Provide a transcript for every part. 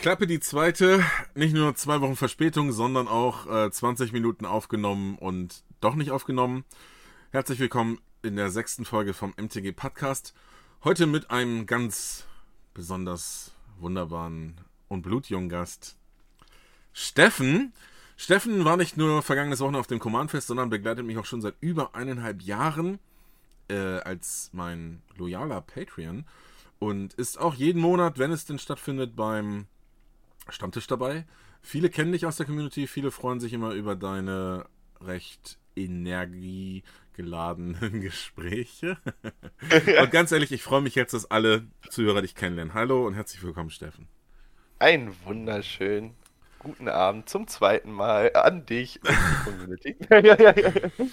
Klappe die zweite, nicht nur zwei Wochen Verspätung, sondern auch äh, 20 Minuten aufgenommen und doch nicht aufgenommen. Herzlich willkommen in der sechsten Folge vom MTG Podcast. Heute mit einem ganz besonders wunderbaren und blutjungen Gast, Steffen. Steffen war nicht nur vergangenes Wochen auf dem Command-Fest, sondern begleitet mich auch schon seit über eineinhalb Jahren äh, als mein loyaler Patreon und ist auch jeden Monat, wenn es denn stattfindet, beim Stammtisch dabei. Viele kennen dich aus der Community, viele freuen sich immer über deine recht energiegeladenen Gespräche. und ganz ehrlich, ich freue mich jetzt, dass alle Zuhörer dich kennenlernen. Hallo und herzlich willkommen, Steffen. Einen wunderschönen guten Abend zum zweiten Mal an dich und die Community.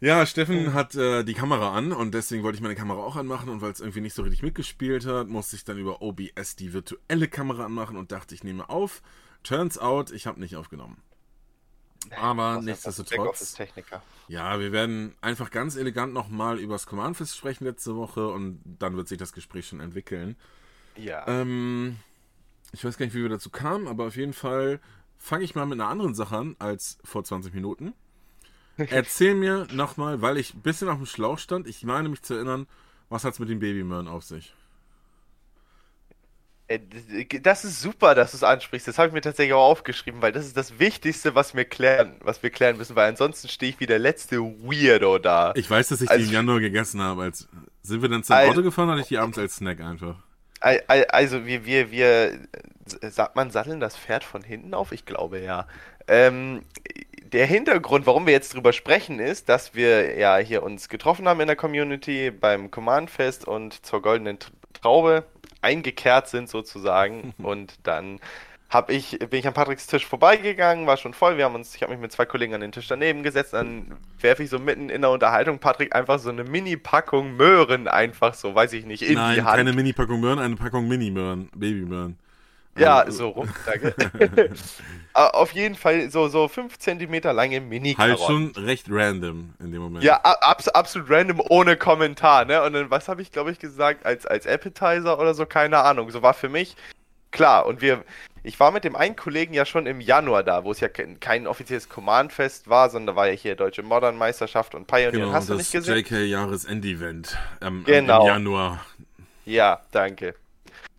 ja, Steffen hat äh, die Kamera an und deswegen wollte ich meine Kamera auch anmachen und weil es irgendwie nicht so richtig mitgespielt hat, musste ich dann über OBS die virtuelle Kamera anmachen und dachte, ich nehme auf. Turns out, ich habe nicht aufgenommen. Aber nichtsdestotrotz. Ja, wir werden einfach ganz elegant nochmal über das Command Fest sprechen letzte Woche und dann wird sich das Gespräch schon entwickeln. Ja. Ähm, ich weiß gar nicht, wie wir dazu kamen, aber auf jeden Fall fange ich mal mit einer anderen Sache an als vor 20 Minuten. Erzähl mir nochmal, weil ich ein bisschen auf dem Schlauch stand, ich meine mich zu erinnern, was hat es mit den Babymöhren auf sich? Äh, das ist super, dass du es ansprichst. Das habe ich mir tatsächlich auch aufgeschrieben, weil das ist das Wichtigste, was wir klären, was wir klären müssen, weil ansonsten stehe ich wie der letzte Weirdo da. Ich weiß, dass ich also, die im Januar gegessen habe. Als, sind wir dann zum also, Auto gefahren oder ich die abends als Snack einfach? Also wir, wir, wir, sagt man, satteln das Pferd von hinten auf? Ich glaube ja. Ähm, der Hintergrund, warum wir jetzt drüber sprechen, ist, dass wir ja hier uns getroffen haben in der Community beim Command Fest und zur goldenen Traube eingekehrt sind sozusagen und dann hab ich, bin ich an Patricks Tisch vorbeigegangen, war schon voll. Wir haben uns, ich habe mich mit zwei Kollegen an den Tisch daneben gesetzt, dann werfe ich so mitten in der Unterhaltung Patrick einfach so eine Mini-Packung Möhren einfach so, weiß ich nicht, in Nein, die Hand. keine Mini-Packung Möhren, eine Packung Mini-Möhren, Babymöhren. Ja, also, so rum, danke. Auf jeden Fall so, so 5 cm lange mini Halt schon recht random in dem Moment. Ja, abs absolut random, ohne Kommentar, ne? Und dann, was habe ich, glaube ich, gesagt, als, als Appetizer oder so, keine Ahnung. So war für mich klar. Und wir, ich war mit dem einen Kollegen ja schon im Januar da, wo es ja kein, kein offizielles Command-Fest war, sondern da war ja hier Deutsche Modern Meisterschaft und Pioneer. Genau, Hast du nicht gesehen? JK Jahresend-Event ähm, genau. im Januar. Ja, danke.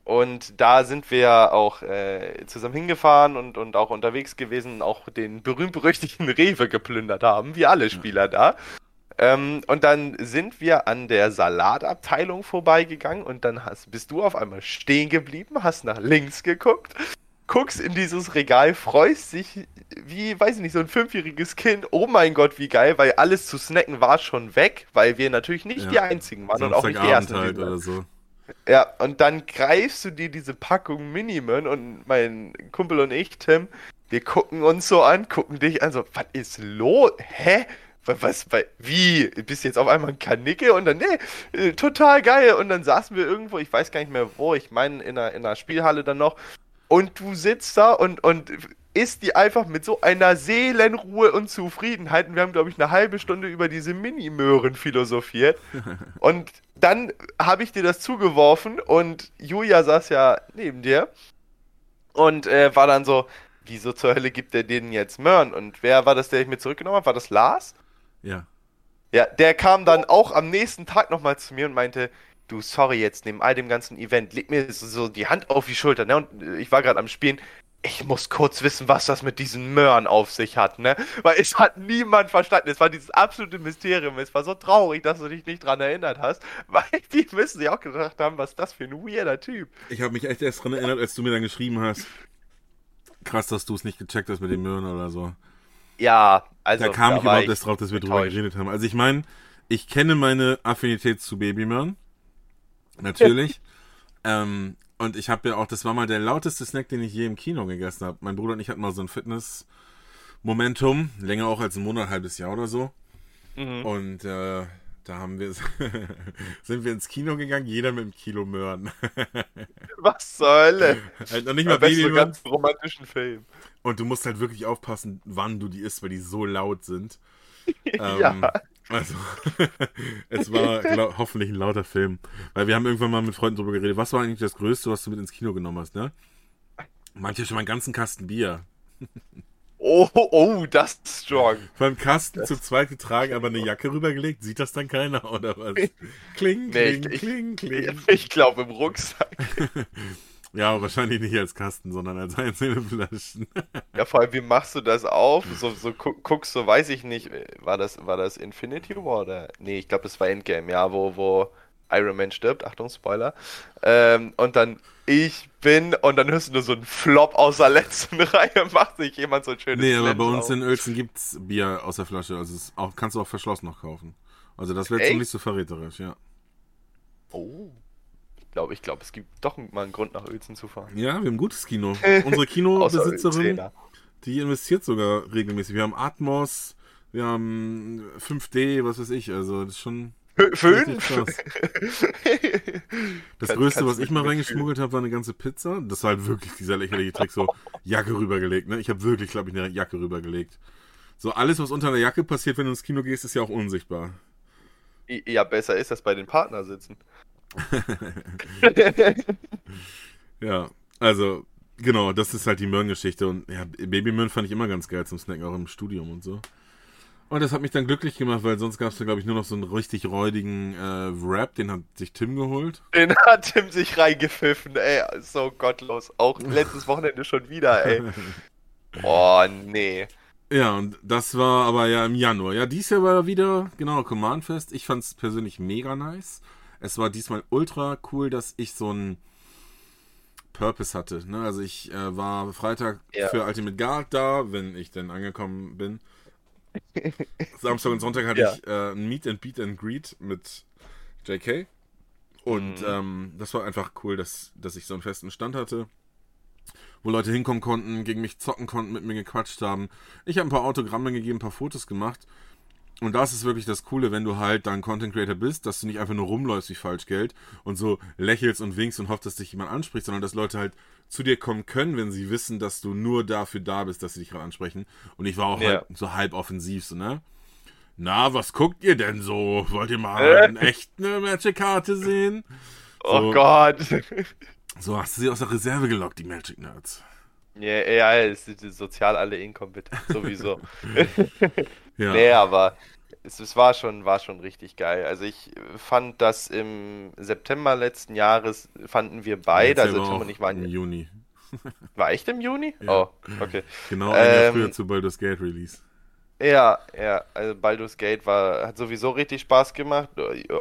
Und da sind wir auch äh, zusammen hingefahren und, und auch unterwegs gewesen, auch den berühmt-berüchtigten Rewe geplündert haben, wie alle Spieler da. Ähm, und dann sind wir an der Salatabteilung vorbeigegangen und dann hast, bist du auf einmal stehen geblieben, hast nach links geguckt, guckst in dieses Regal, freust dich wie, weiß ich nicht, so ein fünfjähriges Kind. Oh mein Gott, wie geil, weil alles zu snacken war schon weg, weil wir natürlich nicht ja. die Einzigen waren und auch nicht die Ersten. Halt oder so. Ja, und dann greifst du dir diese Packung Miniman und mein Kumpel und ich, Tim, wir gucken uns so an, gucken dich an, so, was ist los? Hä? Was, was, wie? Bist du jetzt auf einmal ein Kanicke? Und dann, nee, äh, total geil. Und dann saßen wir irgendwo, ich weiß gar nicht mehr wo, ich meine in einer, in einer Spielhalle dann noch. Und du sitzt da und, und isst die einfach mit so einer Seelenruhe und Zufriedenheit. Und wir haben, glaube ich, eine halbe Stunde über diese Mini-Möhren philosophiert. und dann habe ich dir das zugeworfen und Julia saß ja neben dir und äh, war dann so, wieso zur Hölle gibt er denen jetzt Möhren? Und wer war das, der ich mir zurückgenommen habe? War das Lars? Ja. Ja, der kam dann auch am nächsten Tag nochmal zu mir und meinte, du, sorry jetzt, neben all dem ganzen Event, leg mir so die Hand auf die Schulter, ne? Und ich war gerade am Spielen ich muss kurz wissen, was das mit diesen Möhren auf sich hat, ne? Weil es hat niemand verstanden. Es war dieses absolute Mysterium. Es war so traurig, dass du dich nicht dran erinnert hast, weil die müssen sich auch gedacht haben, was das für ein weirder Typ. Ich habe mich echt erst dran erinnert, als du mir dann geschrieben hast. Krass, dass du es nicht gecheckt hast mit den Möhren oder so. Ja, also. Da kam da ich überhaupt erst drauf, dass wir drüber geredet haben. Also ich meine, ich kenne meine Affinität zu Babymöhren. Natürlich. ähm, und ich habe ja auch, das war mal der lauteste Snack, den ich je im Kino gegessen habe. Mein Bruder und ich hatten mal so ein Fitness-Momentum, länger auch als ein Monat, halbes Jahr oder so. Mhm. Und äh, da haben wir sind wir ins Kino gegangen, jeder mit einem Kilo Möhren. Was soll? Halt noch nicht mal Baby so ganz romantischen Film. Und du musst halt wirklich aufpassen, wann du die isst, weil die so laut sind. ja. Ähm, also, es war glaub, hoffentlich ein lauter Film. Weil wir haben irgendwann mal mit Freunden drüber geredet. Was war eigentlich das Größte, was du mit ins Kino genommen hast, ne? Manche schon mal einen ganzen Kasten Bier. Oh, oh, das ist strong. Beim Kasten das zu zweit getragen, aber eine Jacke rübergelegt, sieht das dann keiner, oder was? Kling, Nee, kling, ich- kling, kling. Ich glaube im Rucksack. Ja, wahrscheinlich nicht als Kasten, sondern als einzelne Flaschen. Ja, vor allem, wie machst du das auf? So, so gu- guckst so, weiß ich nicht, war das, war das Infinity War oder? Nee, ich glaube, das war Endgame, ja, wo, wo Iron Man stirbt, Achtung, Spoiler. Ähm, und dann, ich bin, und dann hörst du nur so einen Flop aus der letzten Reihe, macht sich jemand so ein schönes Nee, aber bei uns auf. in Uelzen gibt's Bier aus der Flasche. Also es auch, kannst du auch verschlossen noch kaufen. Also das wäre ziemlich so verräterisch, ja. Oh. Ich glaube, ich glaube, es gibt doch mal einen Grund, nach Uelzen zu fahren. Ja, wir haben ein gutes Kino. Unsere Kinobesitzerin, die investiert sogar regelmäßig. Wir haben Atmos, wir haben 5D, was weiß ich. Also das ist schon Fünf? Das Kann- Größte, was ich mal reingeschmuggelt habe, war eine ganze Pizza. Das war halt wirklich dieser lächerliche Trick, so Jacke rübergelegt. Ne? Ich habe wirklich, glaube ich, eine Jacke rübergelegt. So alles, was unter einer Jacke passiert, wenn du ins Kino gehst, ist ja auch unsichtbar. Ja, besser ist das bei den Partner sitzen. Ja, also genau, das ist halt die Möhren-Geschichte. Und ja, Babymöhren fand ich immer ganz geil zum Snacken, auch im Studium und so. Und das hat mich dann glücklich gemacht, weil sonst gab es da, glaube ich, nur noch so einen richtig räudigen äh, Wrap, den hat sich Tim geholt. Den hat Tim sich reingepfiffen, ey, so gottlos. Auch letztes Wochenende schon wieder, ey. Oh, nee. Ja, und das war aber ja im Januar. Ja, dies Jahr war wieder, genau, Command Fest. Ich fand es persönlich mega nice. Es war diesmal ultra cool, dass ich so einen Purpose hatte. Ne? Also ich äh, war Freitag Ja. für Ultimate Guard da, wenn ich denn angekommen bin. Samstag und Sonntag hatte Ja. ich äh, ein Meet and Beat and Greet mit JK. Und Mhm. ähm, das war einfach cool, dass, dass ich so einen festen Stand hatte wo Leute hinkommen konnten, gegen mich zocken konnten, mit mir gequatscht haben. Ich habe ein paar Autogramme gegeben, ein paar Fotos gemacht. Und das ist wirklich das Coole, wenn du halt dann Content Creator bist, dass du nicht einfach nur rumläufst wie Falschgeld und so lächelst und winkst und hoffst, dass dich jemand anspricht, sondern dass Leute halt zu dir kommen können, wenn sie wissen, dass du nur dafür da bist, dass sie dich gerade ansprechen. Und ich war auch Ja. halt so halb offensiv, so, ne? Na, was guckt ihr denn so? Wollt ihr mal Äh? eine echte Magic-Karte sehen? Oh So. Gott. So, hast du sie aus der Reserve gelockt, die Magic Nerds. Ja, ja, es sind sozial alle inkompetent, sowieso. Ja. Nee, aber es, es war schon, war schon richtig geil. Also ich fand das im September letzten Jahres fanden wir beide, Erzähl also Tim und ich waren, im Juni. war echt im Juni? Ja. Oh, okay. Genau ein Jahr Ähm, früher zu Baldur's Gate Release. Ja, ja, also Baldur's Gate war, hat sowieso richtig Spaß gemacht.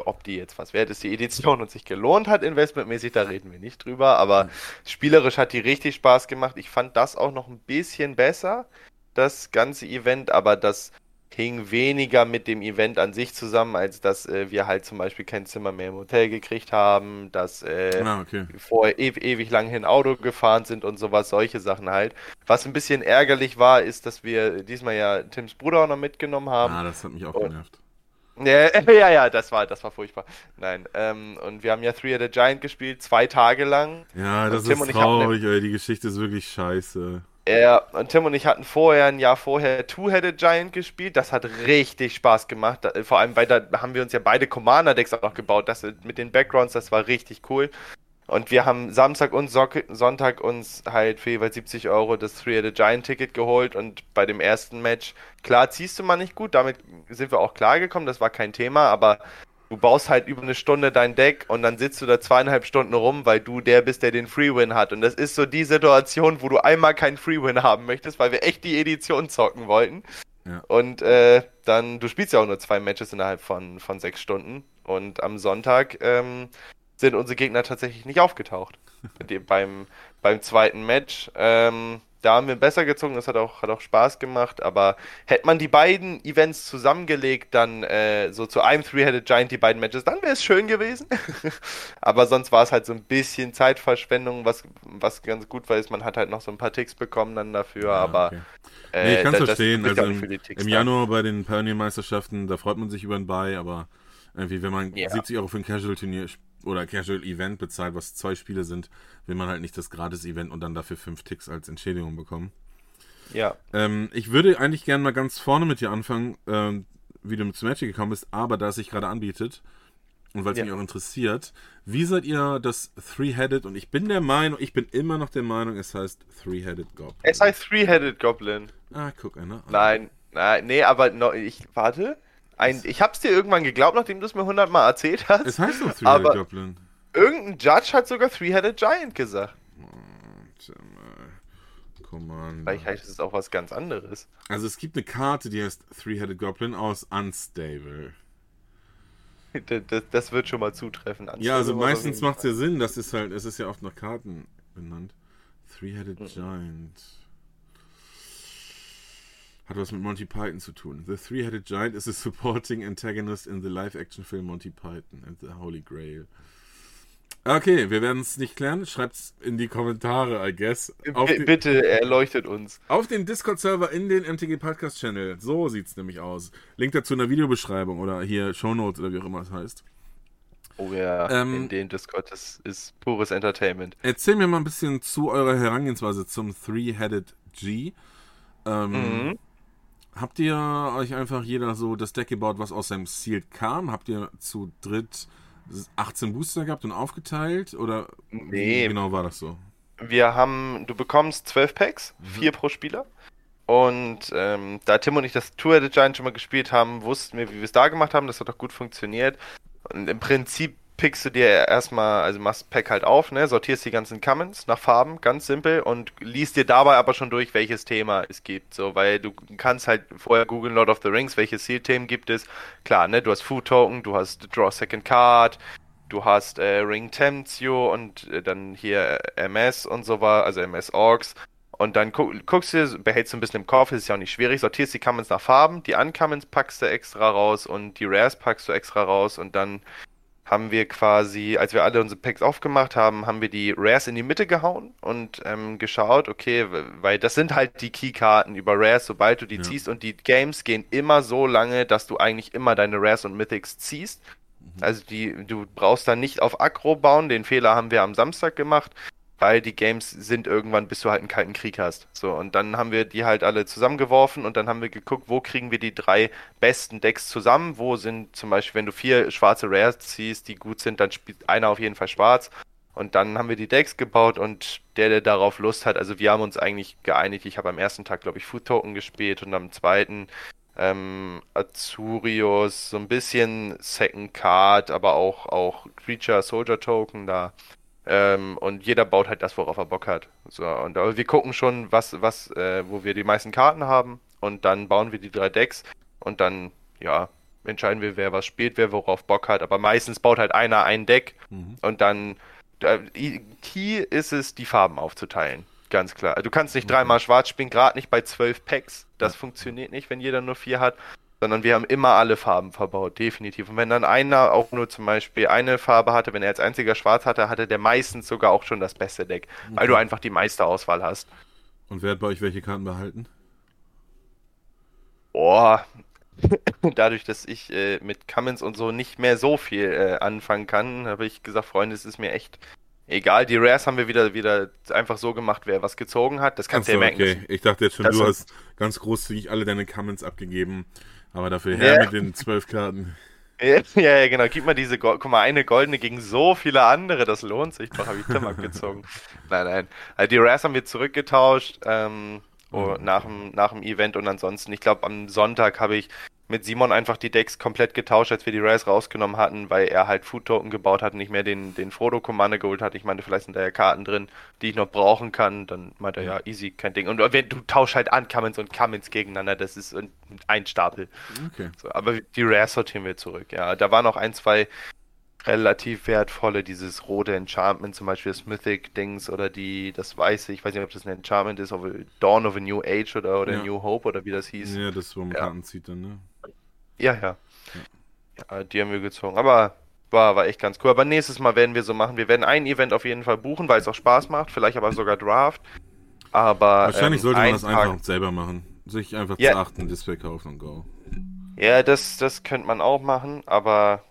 Ob die jetzt was wert ist, die Edition und sich gelohnt hat, investmentmäßig, da reden wir nicht drüber. Aber spielerisch hat die richtig Spaß gemacht. Ich fand das auch noch ein bisschen besser, das ganze Event, aber das hing weniger mit dem Event an sich zusammen, als dass äh, wir halt zum Beispiel kein Zimmer mehr im Hotel gekriegt haben, dass äh, Ah, okay. vorher ew ewig lang hin Auto gefahren sind und sowas, solche Sachen halt. Was ein bisschen ärgerlich war, ist, dass wir diesmal ja Tims Bruder auch noch mitgenommen haben. Ah, das hat mich auch Und- genervt. Ja, ja, ja, das war, das war furchtbar. Nein, ähm, und wir haben ja Three the Giant gespielt, zwei Tage lang. Ja, das ist traurig, ey. Die Geschichte ist wirklich scheiße. Ja, und Tim und ich hatten vorher, ein Jahr vorher, Two-Headed Giant gespielt. Das hat richtig Spaß gemacht. Vor allem, weil da haben wir uns ja beide Commander-Decks auch noch gebaut. Das mit den Backgrounds, das war richtig cool. Und wir haben Samstag und Sock Sonntag uns halt für jeweils 70 Euro das Three-Headed Giant-Ticket geholt. Und bei dem ersten Match, klar, ziehst du mal nicht gut. Damit sind wir auch klargekommen. Das war kein Thema. Aber du baust halt über eine Stunde dein Deck und dann sitzt du da zweieinhalb Stunden rum, weil du der bist, der den Free-Win hat. Und das ist so die Situation, wo du einmal keinen Free-Win haben möchtest, weil wir echt die Edition zocken wollten. Ja. Und äh, dann, du spielst ja auch nur zwei Matches innerhalb von, von sechs Stunden. Und am Sonntag ähm, sind unsere Gegner tatsächlich nicht aufgetaucht. Beim, beim zweiten Match. Ähm, da haben wir besser gezogen, das hat auch, hat auch Spaß gemacht, aber hätte man die beiden Events zusammengelegt, dann äh, so zu einem Three-Headed Giant die beiden Matches, dann wäre es schön gewesen. aber sonst war es halt so ein bisschen Zeitverschwendung, was, was ganz gut war, ist, man hat halt noch so ein paar Ticks bekommen dann dafür, Ja, aber okay. äh, Nee, ich kann's da- das verstehen. Also im, im dann. Januar bei den Pioneer-Meisterschaften, da freut man sich über ein Buy, aber irgendwie, wenn man Ja. 70 Euro für ein Casual-Turnier sp- oder Casual-Event bezahlt, was zwei Spiele sind, will man halt nicht das Gratis-Event und dann dafür fünf Ticks als Entschädigung bekommen. Ja, Ähm, ich würde eigentlich gerne mal ganz vorne mit dir anfangen, ähm, wie du mit Magic gekommen bist, aber da es sich gerade anbietet, und weil es Ja. mich auch interessiert, wie seid ihr das Three-Headed? Und ich bin der Meinung, ich bin immer noch der Meinung, es heißt Three-Headed Goblin. Es heißt Three-Headed Goblin. Ah, guck einer. Nein, nein, nee, aber no, ich, warte. Ein, ich hab's dir irgendwann geglaubt, nachdem du es mir hundertmal erzählt hast. Es heißt doch Three-Headed Aber- Goblin. Irgendein Judge hat sogar Three-Headed Giant gesagt. Commander. Vielleicht heißt es auch was ganz anderes. Also es gibt eine Karte, die heißt Three-Headed Goblin aus Unstable. Das, das, das wird schon mal zutreffen. Ja, also meistens macht es ja Sinn, das ist halt, es ist ja oft nach Karten benannt. Three-Headed Mhm. Giant. Hat was mit Monty Python zu tun. The Three-Headed Giant is a supporting antagonist in the live-action film Monty Python and the Holy Grail. Okay, wir werden es nicht klären. Schreibt's in die Kommentare, I guess. Den- Bitte erleuchtet uns. auf den Discord-Server in den MTG Podcast Channel. So sieht's nämlich aus. Link dazu in der Videobeschreibung oder hier Shownotes oder wie auch immer es heißt. Oh ja, Ähm, in den Discord, das ist pures Entertainment. Erzähl mir mal ein bisschen zu eurer Herangehensweise zum Three-Headed G. Ähm, Mhm. Habt ihr euch einfach jeder so das Deck gebaut, was aus seinem Sealed kam? Habt ihr zu dritt 18 Booster gehabt und aufgeteilt? Oder Nee. wie genau war das so? Wir haben, du bekommst 12 Packs, Mhm. vier pro Spieler. Und ähm, da Tim und ich das Two-Headed Giant schon mal gespielt haben, wussten wir, wie wir es da gemacht haben. Das hat doch gut funktioniert. Und im Prinzip pickst du dir erstmal, also machst Pack halt auf, ne, sortierst die ganzen Commons nach Farben, ganz simpel, und liest dir dabei aber schon durch, welches Thema es gibt. So, weil du kannst halt vorher googeln Lord of the Rings, welche Seal-Themen gibt es. Klar, ne, du hast Food Token, du hast Draw Second Card, du hast äh, Ring Temptio und äh, dann hier äh, MS und so war, also MS Orks. Und dann guck, guckst du, behältst du ein bisschen im Kopf, ist ja auch nicht schwierig, sortierst die Commons nach Farben, die Uncommons packst du extra raus und die Rares packst du extra raus und dann haben wir quasi, als wir alle unsere Packs aufgemacht haben, haben wir die Rares in die Mitte gehauen und ähm, geschaut, okay, weil das sind halt die Keykarten über Rares, sobald du die Ja. ziehst und die Games gehen immer so lange, dass du eigentlich immer deine Rares und Mythics ziehst. Also die, du brauchst dann nicht auf Aggro bauen, den Fehler haben wir am Samstag gemacht, weil die Games sind irgendwann, bis du halt einen kalten Krieg hast. So, und dann haben wir die halt alle zusammengeworfen und dann haben wir geguckt, wo kriegen wir die drei besten Decks zusammen, wo sind zum Beispiel, wenn du vier schwarze Rares ziehst, die gut sind, dann spielt einer auf jeden Fall schwarz. Und dann haben wir die Decks gebaut und der, der darauf Lust hat, also wir haben uns eigentlich geeinigt. Ich habe am ersten Tag, glaube ich, Food Token gespielt und am zweiten ähm, Azurius, so ein bisschen Second Card, aber auch, auch Creature Soldier Token da. Ähm, und jeder baut halt das, worauf er Bock hat. So, und aber wir gucken schon, was, was, äh, wo wir die meisten Karten haben und dann bauen wir die drei Decks und dann, ja, entscheiden wir, wer was spielt, wer worauf Bock hat. Aber meistens baut halt einer ein Deck Mhm. und dann äh, Key ist es, die Farben aufzuteilen. Ganz klar. Du kannst nicht dreimal schwarz spielen, gerade nicht bei zwölf Packs. Das funktioniert nicht, wenn jeder nur vier hat. Sondern wir haben immer alle Farben verbaut, definitiv. Und wenn dann einer auch nur zum Beispiel eine Farbe hatte, wenn er als einziger schwarz hatte, hatte der meistens sogar auch schon das beste Deck. Weil du einfach die meiste Auswahl hast. Und wer hat bei euch welche Karten behalten? Boah. Dadurch, dass ich äh, mit Cummins und so nicht mehr so viel äh, anfangen kann, habe ich gesagt, Freunde, es ist mir echt egal. Die Rares haben wir wieder, wieder einfach so gemacht, wer was gezogen hat. Das kannst du Achso, ja merken. okay. Ich dachte jetzt schon, Das du hast ganz großzügig alle deine Comments abgegeben. Aber dafür her Ja. mit den zwölf Karten. Ja, ja, genau. Gib mal diese, Go guck mal, eine goldene gegen so viele andere, das lohnt sich doch, habe ich Tim abgezogen. Nein, nein. Also die Rares haben wir zurückgetauscht ähm, oh, Mhm. nach, dem, nach dem Event und ansonsten, ich glaube, am Sonntag habe ich mit Simon einfach die Decks komplett getauscht, als wir die Rares rausgenommen hatten, weil er halt Food Token gebaut hat und nicht mehr den, den Frodo Commander geholt hat. Ich meinte, vielleicht sind da ja Karten drin, die ich noch brauchen kann. Dann meinte er, ja, easy, kein Ding. Und wenn du tausch halt an Cummins und Cummins gegeneinander, das ist ein- ein Stapel. Okay. So, aber die Rares sortieren wir zurück, ja. Da waren auch ein, zwei relativ wertvolle, dieses rote Enchantment, zum Beispiel das Mythic-Dings oder die, das weiße, ich weiß nicht, ob das ein Enchantment ist, ob Dawn of a New Age oder, oder Ja. New Hope oder wie das hieß. Ja, das, wo man Ja. Karten zieht dann, ne? Ja, ja. Ja, die haben wir gezogen. Aber war, war echt ganz cool. Aber nächstes Mal werden wir so machen. Wir werden ein Event auf jeden Fall buchen, weil es auch Spaß macht. Vielleicht aber sogar Draft. Aber. Wahrscheinlich ähm, sollte man ein das Tag- einfach selber machen. Sich einfach Ja. zu achten, Display kaufen und go. Ja, das, das könnte man auch machen, aber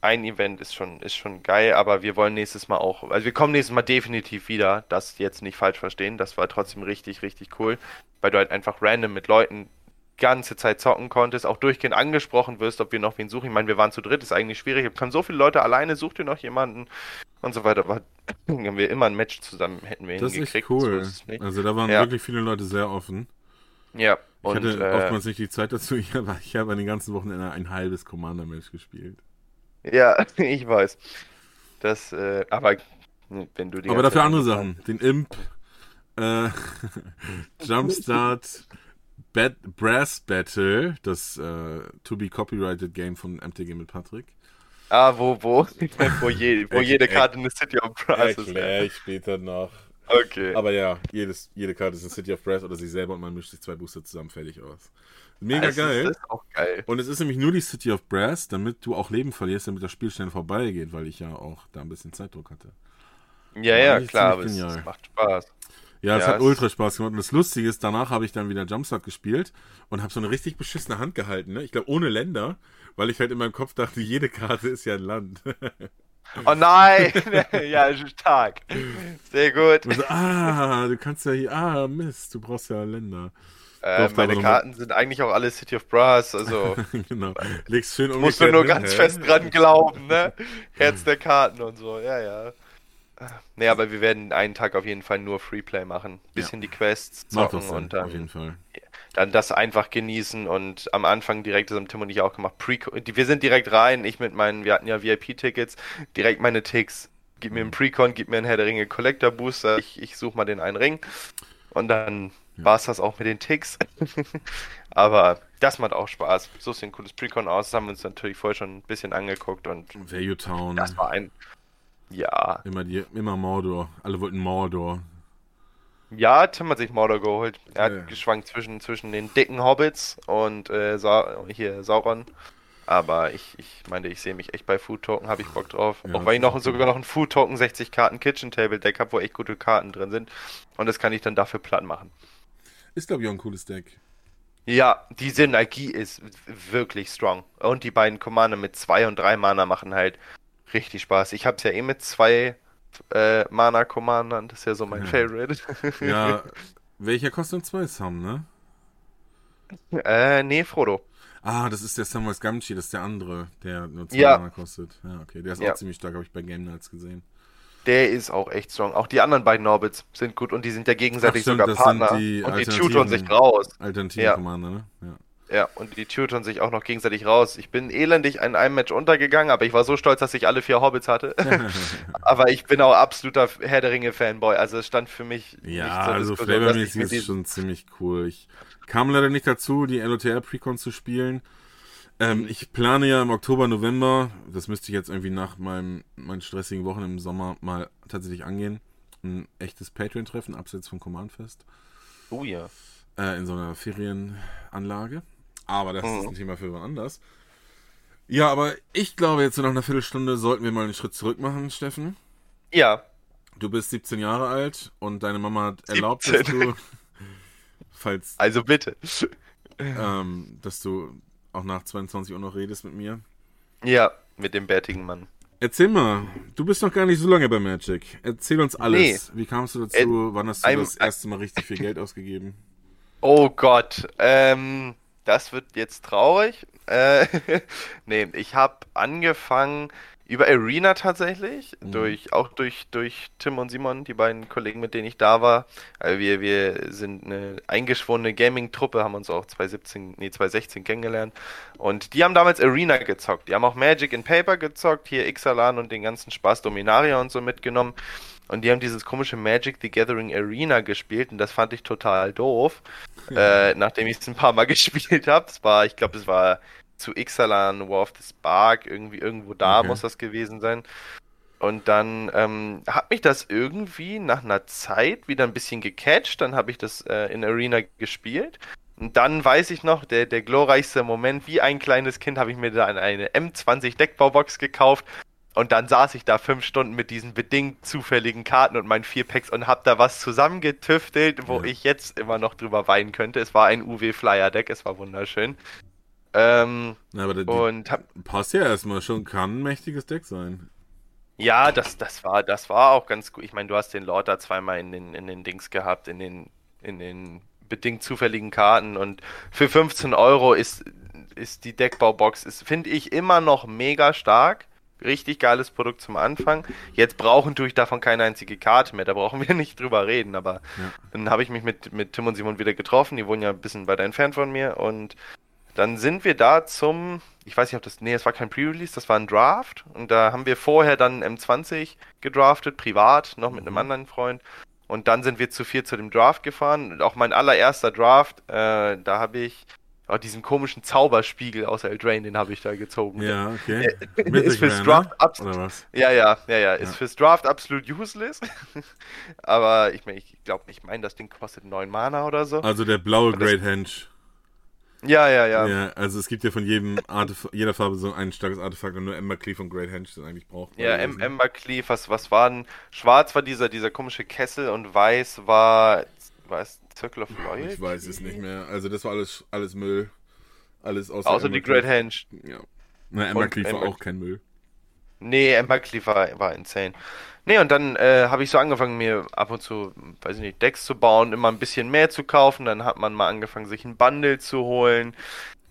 ein Event ist schon, ist schon geil, aber wir wollen nächstes Mal auch, also wir kommen nächstes Mal definitiv wieder, das jetzt nicht falsch verstehen, das war trotzdem richtig, richtig cool, weil du halt einfach random mit Leuten ganze Zeit zocken konntest, auch durchgehend angesprochen wirst, ob wir noch wen suchen. Ich meine, wir waren zu dritt, ist eigentlich schwierig. Ich kann so viele Leute alleine, sucht ihr noch jemanden und so weiter. Aber wenn wir immer ein Match zusammen hätten wir Das ist hingekriegt. echt cool. So ist also da waren Ja. wirklich viele Leute sehr offen. ja, Ich und hatte äh, oftmals nicht die Zeit dazu. Ich habe ich hab an den ganzen Wochenende ein halbes Commander-Match gespielt. ja, ich weiß. Das, äh, aber wenn du die Aber dafür andere Sachen. Den Imp, äh, Jumpstart, Bat Brass Battle, das äh, To Be Copyrighted Game von MTG mit Patrick. Ah, wo, wo, wo, je, wo jede Karte eine City of Brass ist. Erklär ich später noch. Okay. Aber ja, jedes, jede Karte ist eine City of Brass oder sie selber und man mischt sich zwei Booster zusammen fertig aus. Mega das geil. Das ist auch geil. Und es ist nämlich nur die City of Brass, damit du auch Leben verlierst, damit das Spiel schnell vorbeigeht, weil ich ja auch da ein bisschen Zeitdruck hatte. Ja, ja, klar, aber genial. es macht Spaß. Ja, es Ja, hat ultra Spaß gemacht. Und das Lustige ist, danach habe ich dann wieder Jumpstart gespielt und habe so eine richtig beschissene Hand gehalten. Ne? Ich glaube, ohne Länder, weil ich halt in meinem Kopf dachte, jede Karte ist ja ein Land. Oh nein! ja, stark. Sehr gut. Und so, ah, du kannst ja hier, ah, Mist, du brauchst ja Länder. Äh, meine Karten sind eigentlich auch alle City of Brass, also genau. Legst schön musst du nur hin, ganz fest dran glauben, ne? Herz der Karten und so, ja, ja. Nee, aber wir werden einen Tag auf jeden Fall nur Freeplay machen. Bisschen die Quests zocken Sinn, und auf jeden dann, Fall. dann das einfach genießen und am Anfang direkt, das haben Tim und ich auch gemacht, Pre wir sind direkt rein, ich mit meinen, wir hatten ja VIP-Tickets, direkt meine Ticks, gib mir einen Precon, gib mir einen Herr der Ringe Collector Booster, ich, ich suche mal den einen Ring und dann war es das auch mit den Ticks. Aber das macht auch Spaß. So sieht ein cooles Precon aus, das haben wir uns natürlich vorher schon ein bisschen angeguckt und Value Town. das war ein, ja, Immer, die, immer Mordor. Alle wollten Mordor. Ja, Tim hat sich Mordor geholt. Er hat Ja. geschwankt zwischen, zwischen den dicken Hobbits und äh, Sa hier Sauron. Aber ich, ich meine, ich sehe mich echt bei Food Token, habe ich Bock drauf. Ja, auch weil ich noch sogar noch ein Food Token 60 Karten Kitchen Table Deck habe, wo echt gute Karten drin sind. Und das kann ich dann dafür platt machen. Ist, glaube ich, auch ein cooles Deck. Ja, die Synergie ist wirklich strong. Und die beiden Commander mit zwei und drei Mana machen halt richtig Spaß. Ich habe es ja eh mit zwei äh, Mana Commandern. Das ist ja so mein Ja. Favorite. Ja, welcher kostet zwei Sam, ne? äh, nee, Frodo. Ah, das ist der Samwise Gamgee, das ist der andere, der nur zwei Ja. Mana kostet. Ja, okay, der ist Ja. auch ziemlich stark, habe ich bei Game Nights gesehen. Der ist auch echt strong. Auch die anderen beiden Orbits sind gut und die sind ja gegenseitig Ach, stimmt, sogar das sind Partner. die und die tutoren sich raus. Alternativen Ja. Commander, ne? Ja. Ja, und die tutoren sich auch noch gegenseitig raus. Ich bin elendig in einem Match untergegangen, aber ich war so stolz, dass ich alle vier Hobbits hatte. aber ich bin auch absoluter Herr der Ringe Fanboy. Also es stand für mich Ja, also flavormäßig ist schon ziemlich cool. Ich kam leider nicht dazu, die LOTR Precon zu spielen. Ähm, ich plane ja im Oktober, November, das müsste ich jetzt irgendwie nach meinem, meinen stressigen Wochen im Sommer mal tatsächlich angehen, ein echtes Patreon-Treffen, abseits vom Command-Fest, Oh ja. äh, in so einer Ferienanlage. Aber das ist Mhm. ein Thema für wann anders. Ja, aber ich glaube, jetzt so nach einer Viertelstunde sollten wir mal einen Schritt zurück machen, Steffen. Ja, Du bist 17 Jahre alt und deine Mama hat erlaubt, dass 17. du, falls, also bitte. ähm, dass du auch nach 22 Uhr noch redest mit mir. Ja, mit dem bärtigen Mann. Erzähl mal, du bist noch gar nicht so lange bei Magic. Erzähl uns alles. Wie kamst du dazu? Wann hast du I'm- das erste Mal richtig viel Geld ausgegeben? Oh Gott, ähm, das wird jetzt traurig. Äh, nee, ich habe angefangen über Arena tatsächlich, Mhm. durch, auch durch, durch Tim und Simon, die beiden Kollegen, mit denen ich da war. Also wir, wir sind eine eingeschworene Gaming-Truppe, haben uns auch 2017, nee, 2016 kennengelernt. Und die haben damals Arena gezockt. Die haben auch Magic in Paper gezockt, hier Ixalan und den ganzen Spaß Dominaria und so mitgenommen. Und die haben dieses komische Magic the Gathering Arena gespielt und das fand ich total doof. äh, nachdem ich es ein paar Mal gespielt habe. Es war, ich glaube, es war zu Ixalan, War of the Spark, irgendwie irgendwo da Okay. muss das gewesen sein. Und dann ähm, hat mich das irgendwie nach einer Zeit wieder ein bisschen gecatcht. Dann habe ich das äh, in Arena gespielt. Und dann weiß ich noch, der, der glorreichste Moment, wie ein kleines Kind, habe ich mir da eine M20 Deckbaubox gekauft. Und dann saß ich da fünf Stunden mit diesen bedingt zufälligen Karten und meinen vier Packs und hab da was zusammengetüftelt, wo Ja. ich jetzt immer noch drüber weinen könnte. Es war ein UW-Flyer-Deck, es war wunderschön. Ähm, Na, aber die, und hab, passt ja erstmal schon, kann ein mächtiges Deck sein. ja, das, das war, das war auch ganz gut. Ich meine, du hast den Lord da zweimal in den, in den Dings gehabt, in den, in den bedingt zufälligen Karten und für 15 Euro ist, ist die Deckbaubox, finde ich, immer noch mega stark. Richtig geiles Produkt zum Anfang. Jetzt brauchen tue ich davon keine einzige Karte mehr, da brauchen wir nicht drüber reden, aber ja. dann habe ich mich mit, mit Tim und Simon wieder getroffen, die wohnen ja ein bisschen weiter entfernt von mir und dann sind wir da zum, ich weiß nicht, ob das, nee, es war kein Pre-Release, das war ein Draft. Und da haben wir vorher dann M20 gedraftet, privat, noch mit einem mhm. anderen Freund. Und dann sind wir zu vier zu dem Draft gefahren. Und auch mein allererster Draft, äh, da habe ich oh, diesen komischen Zauberspiegel aus Eldraine, den habe ich da gezogen. Ja, okay. Ist fürs Draft ne? absolut. Ja, ja, ja, ja, ist ja. fürs Draft absolut useless. Aber ich meine, ich glaube, ich meine, das Ding kostet 9 Mana oder so. Also der blaue Great Henge. Ja, ja, ja. Ja, also es gibt ja von jedem Artef jeder Farbe so ein starkes Artefakt und nur Ember Cleave und Great Henge das eigentlich braucht. Ja, em Ember Cleave, was, was war denn? Schwarz war dieser, dieser komische Kessel und weiß war, es Circle of Loyalty? Ich weiß es nicht mehr. Also das war alles, alles Müll. Alles außer, außer die Great Henge. Ja. Na, Ember Cleave war auch kein Müll. Nee, Ember Cleave war, war insane. Nee, und dann äh, habe ich so angefangen, mir ab und zu, weiß ich nicht, Decks zu bauen, immer ein bisschen mehr zu kaufen. Dann hat man mal angefangen, sich ein Bundle zu holen.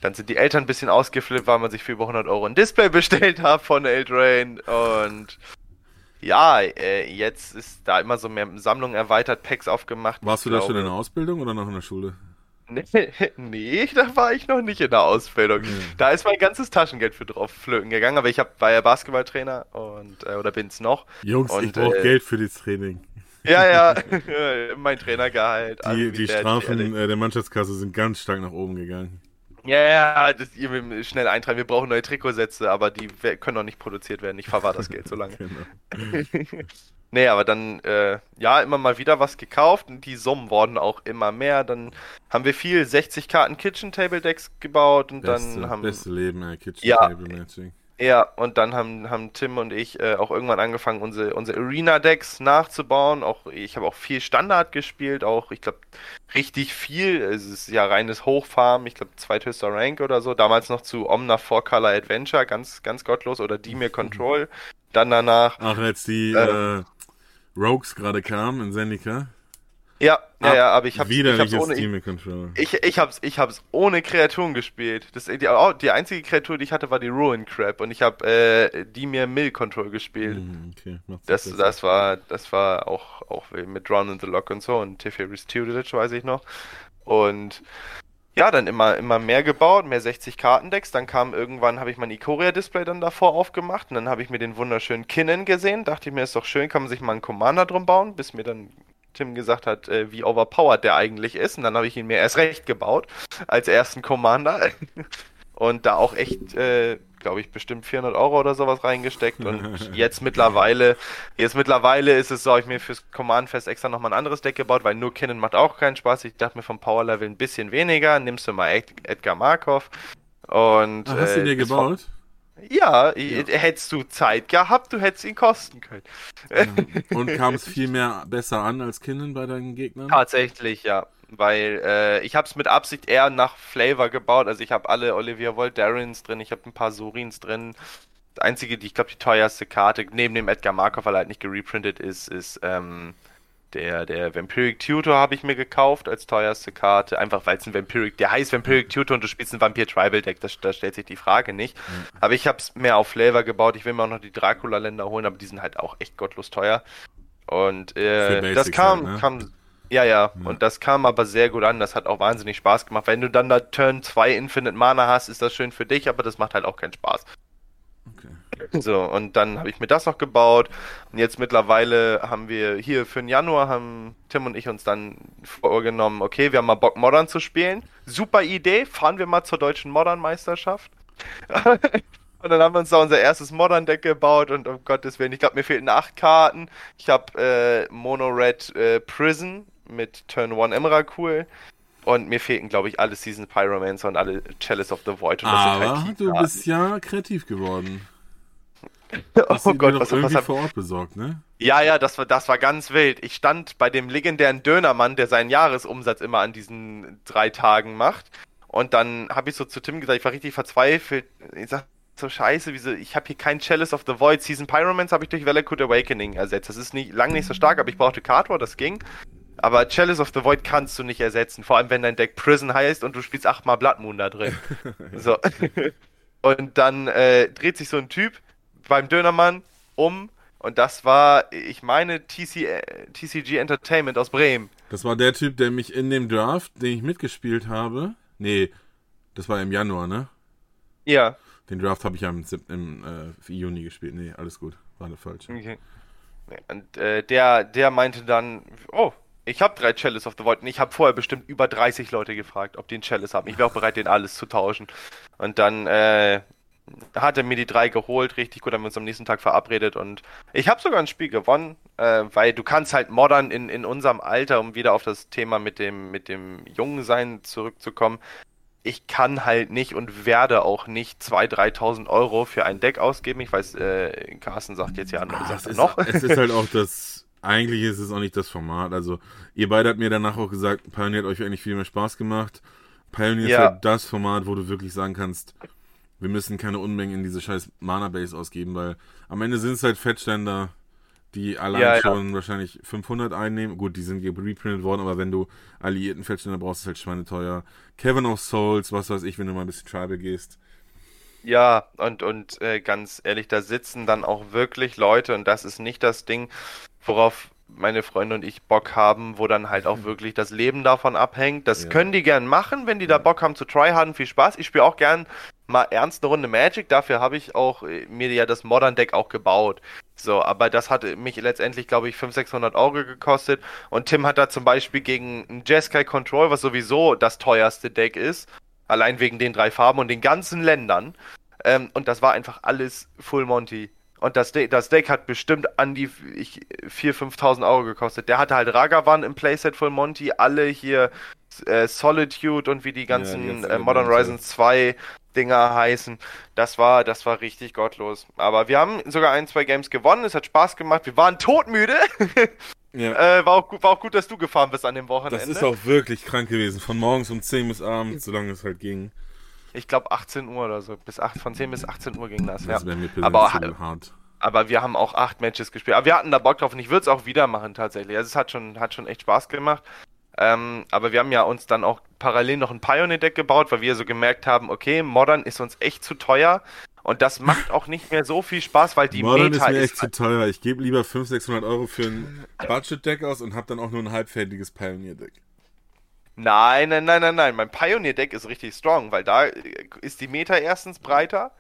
Dann sind die Eltern ein bisschen ausgeflippt, weil man sich für über 100 Euro ein Display bestellt hat von Eldrain. Und ja, äh, jetzt ist da immer so mehr Sammlung erweitert, Packs aufgemacht. Warst du da schon in der Ausbildung oder noch in der Schule? Nee, nee, da war ich noch nicht in der Ausbildung. Mhm. Da ist mein ganzes Taschengeld für drauf flöten gegangen, aber ich hab, war ja Basketballtrainer und äh, oder bin's noch. Jungs, und, ich brauche äh, Geld für das Training. Ja, ja, mein Trainergehalt. Die, die Strafen äh, der Mannschaftskasse sind ganz stark nach oben gegangen. Ja, ja, das, ihr schnell eintragen, wir brauchen neue Trikotsätze, aber die können noch nicht produziert werden. Ich verwahre das Geld so lange. genau. Nee, aber dann, äh, ja, immer mal wieder was gekauft und die Summen wurden auch immer mehr. Dann haben wir viel 60 Karten Kitchen Table Decks gebaut und beste, dann haben. Beste Leben, äh, Kitchen Table Matching. Ja, und dann haben, haben Tim und ich äh, auch irgendwann angefangen, unsere, unsere Arena-Decks nachzubauen. Auch ich habe auch viel Standard gespielt, auch ich glaube richtig viel. Es ist ja reines Hochfarm, ich glaube zweithöchster Rank oder so. Damals noch zu Omna 4 Color Adventure, ganz, ganz gottlos, oder Dimir Control. Dann danach. Ach, jetzt die äh, äh Rogues gerade kam in Zendika. Ja, ja, ja, aber ich hab's, ich hab's ohne ich, ich, hab's, ich hab's ohne Kreaturen gespielt. Das, die, die einzige Kreatur, die ich hatte, war die Ruin Crab und ich hab äh, die mir Mill Control gespielt. Mm, okay, das, das war, das war auch, auch mit Drown in the Lock und so und Teferi Tutelage, weiß ich noch. Und ja, dann immer, immer mehr gebaut, mehr 60 Kartendecks. Dann kam irgendwann, habe ich mein Ikoria-Display dann davor aufgemacht und dann habe ich mir den wunderschönen Kinnen gesehen. Dachte ich mir, ist doch schön, kann man sich mal einen Commander drum bauen, bis mir dann Tim gesagt hat, äh, wie overpowered der eigentlich ist. Und dann habe ich ihn mir erst recht gebaut als ersten Commander. und da auch echt äh, glaube ich, bestimmt 400 Euro oder sowas reingesteckt und jetzt mittlerweile, jetzt mittlerweile ist es so, habe ich mir fürs Command Fest extra nochmal ein anderes Deck gebaut, weil nur Cannon macht auch keinen Spaß. Ich dachte mir vom Power Level ein bisschen weniger, nimmst du mal Ed Edgar Markov und. Ach, hast du ihn dir gebaut? Ja, ja, hättest du Zeit gehabt, du hättest ihn kosten können. Ja. Und kam es viel mehr besser an als Kinnen bei deinen Gegnern? Tatsächlich, ja weil äh, ich habe es mit Absicht eher nach Flavor gebaut. Also ich habe alle Olivia Voldarins drin, ich habe ein paar Surins drin. Das einzige, die ich glaube die teuerste Karte neben dem Edgar Markov, weil er halt nicht gereprintet ist, ist ähm, der der Vampiric Tutor habe ich mir gekauft als teuerste Karte, einfach weil es ein Vampiric, der heißt Vampiric Tutor und du spielst ein Vampir Tribal Deck, da, da stellt sich die Frage nicht. Mhm. Aber ich habe es mehr auf Flavor gebaut. Ich will mir auch noch die Dracula Länder holen, aber die sind halt auch echt gottlos teuer. Und äh, das kam, halt, ne? kam ja, ja, ja, und das kam aber sehr gut an. Das hat auch wahnsinnig Spaß gemacht. Wenn du dann da Turn 2 Infinite Mana hast, ist das schön für dich, aber das macht halt auch keinen Spaß. So, und dann habe ich mir das noch gebaut. Und jetzt mittlerweile haben wir hier für den Januar, haben Tim und ich uns dann vorgenommen, okay, wir haben mal Bock, Modern zu spielen. Super Idee, fahren wir mal zur deutschen Modern-Meisterschaft. Und dann haben wir uns da unser erstes Modern-Deck gebaut und um Gottes Willen, ich glaube, mir fehlten acht Karten. Ich habe äh, Mono Red äh, Prison mit Turn 1 Emrakul. Und mir fehlten, glaube ich, alle Season Pyromancer und alle Chalice of the Void. Und Aber halt du bist ja kreativ geworden. oh Gott, was, irgendwie was vor Ort besorgt, ne? Ja, ja, das war, das war ganz wild. Ich stand bei dem legendären Dönermann, der seinen Jahresumsatz immer an diesen drei Tagen macht. Und dann habe ich so zu Tim gesagt, ich war richtig verzweifelt. Ich sag, so scheiße, wie so, ich habe hier kein Chalice of the Void. Season Pyromance habe ich durch Valakut Awakening ersetzt. Das ist nicht, lang nicht so stark, aber ich brauchte Cardboard, das ging. aber Chalice of the Void kannst du nicht ersetzen. Vor allem, wenn dein Deck Prison heißt und du spielst achtmal Blood Moon da drin. so. Und dann äh, dreht sich so ein Typ beim Dönermann um und das war, ich meine, TC, TCG Entertainment aus Bremen. Das war der Typ, der mich in dem Draft, den ich mitgespielt habe. Nee, das war im Januar, ne? Ja. Den Draft habe ich ja im, im äh, Juni gespielt. Nee, alles gut. War eine falsche. Okay. Und äh, der, der meinte dann, oh, ich habe drei Chalice of the Void und ich habe vorher bestimmt über 30 Leute gefragt, ob die einen Chalice haben. Ich wäre auch bereit, den alles zu tauschen. Und dann äh, hat er mir die drei geholt, richtig gut, haben wir uns am nächsten Tag verabredet und ich habe sogar ein Spiel gewonnen, äh, weil du kannst halt modern in, in unserem Alter, um wieder auf das Thema mit dem, mit dem Jungsein zurückzukommen, ich kann halt nicht und werde auch nicht 2.000, 3.000 Euro für ein Deck ausgeben. Ich weiß, äh, Carsten sagt jetzt ja andere Ah, Sachen noch. ist, es ist halt auch das, eigentlich ist es auch nicht das Format. Also, ihr beide habt mir danach auch gesagt, Pioneer hat euch eigentlich viel mehr Spaß gemacht. Pioneer Ja. ist halt das Format, wo du wirklich sagen kannst, wir müssen keine Unmengen in diese scheiß Mana-Base ausgeben, weil am Ende sind es halt Fettständer, die allein Ja, ja. schon wahrscheinlich 500 einnehmen. Gut, die sind reprintet worden, aber wenn du alliierten Fettständer brauchst, ist es halt schweineteuer. Kevin of Souls, was weiß ich, wenn du mal ein bisschen Tribal gehst. Ja, und, und äh, ganz ehrlich, da sitzen dann auch wirklich Leute und das ist nicht das Ding, worauf meine Freunde und ich Bock haben, wo dann halt auch wirklich das Leben davon abhängt. Das Ja. können die gern machen, wenn die da Bock haben zu tryharden, viel Spaß. Ich spiele auch gern mal ernst eine Runde Magic, dafür habe ich auch äh, mir ja das Modern Deck auch gebaut. So, aber das hat mich letztendlich, glaube ich, 500, 600 Euro gekostet und Tim hat da zum Beispiel gegen ein Jeskai Control, was sowieso das teuerste Deck ist, allein wegen den drei Farben und den ganzen Ländern, ähm, und das war einfach alles Full Monty. Und das, De das Deck hat bestimmt an die ich- 4.000, 5.000 Euro gekostet. Der hatte halt Ragavan im Playset Full Monty, alle hier äh, Solitude und wie die ganzen die ganzen äh, Modern Elemente. Horizon 2 Dinger heißen. Das war, das war richtig gottlos. Aber wir haben sogar ein, zwei Games gewonnen. Es hat Spaß gemacht. Wir waren todmüde. Ja. äh, war, auch gut, war auch gut, dass du gefahren bist an dem Wochenende. Das ist auch wirklich krank gewesen. Von morgens um 10 bis abends, solange es halt ging. Ich glaube 18 Uhr oder so. Bis 8, von 10 bis 18 Uhr ging das. Das ja. wäre mir persönlich Aber zu hart. Aber wir haben auch acht Matches gespielt. Aber wir hatten da Bock drauf und ich würde es auch wieder machen tatsächlich. Also es hat schon, hat schon echt Spaß gemacht. Ähm, aber wir haben ja uns dann auch parallel noch ein Pioneer-Deck gebaut, weil wir so gemerkt haben, okay, Modern ist uns echt zu teuer. Und das macht auch nicht mehr so viel Spaß, weil die Modern Meta ist mir ist. echt zu teuer. Ich gebe lieber 500, 600 Euro für ein Budget-Deck aus und habe dann auch nur ein halbfertiges Pioneer-Deck. Nein, nein, nein, nein, nein. Mein Pioneer-Deck ist richtig strong, weil da ist die Meta erstens breiter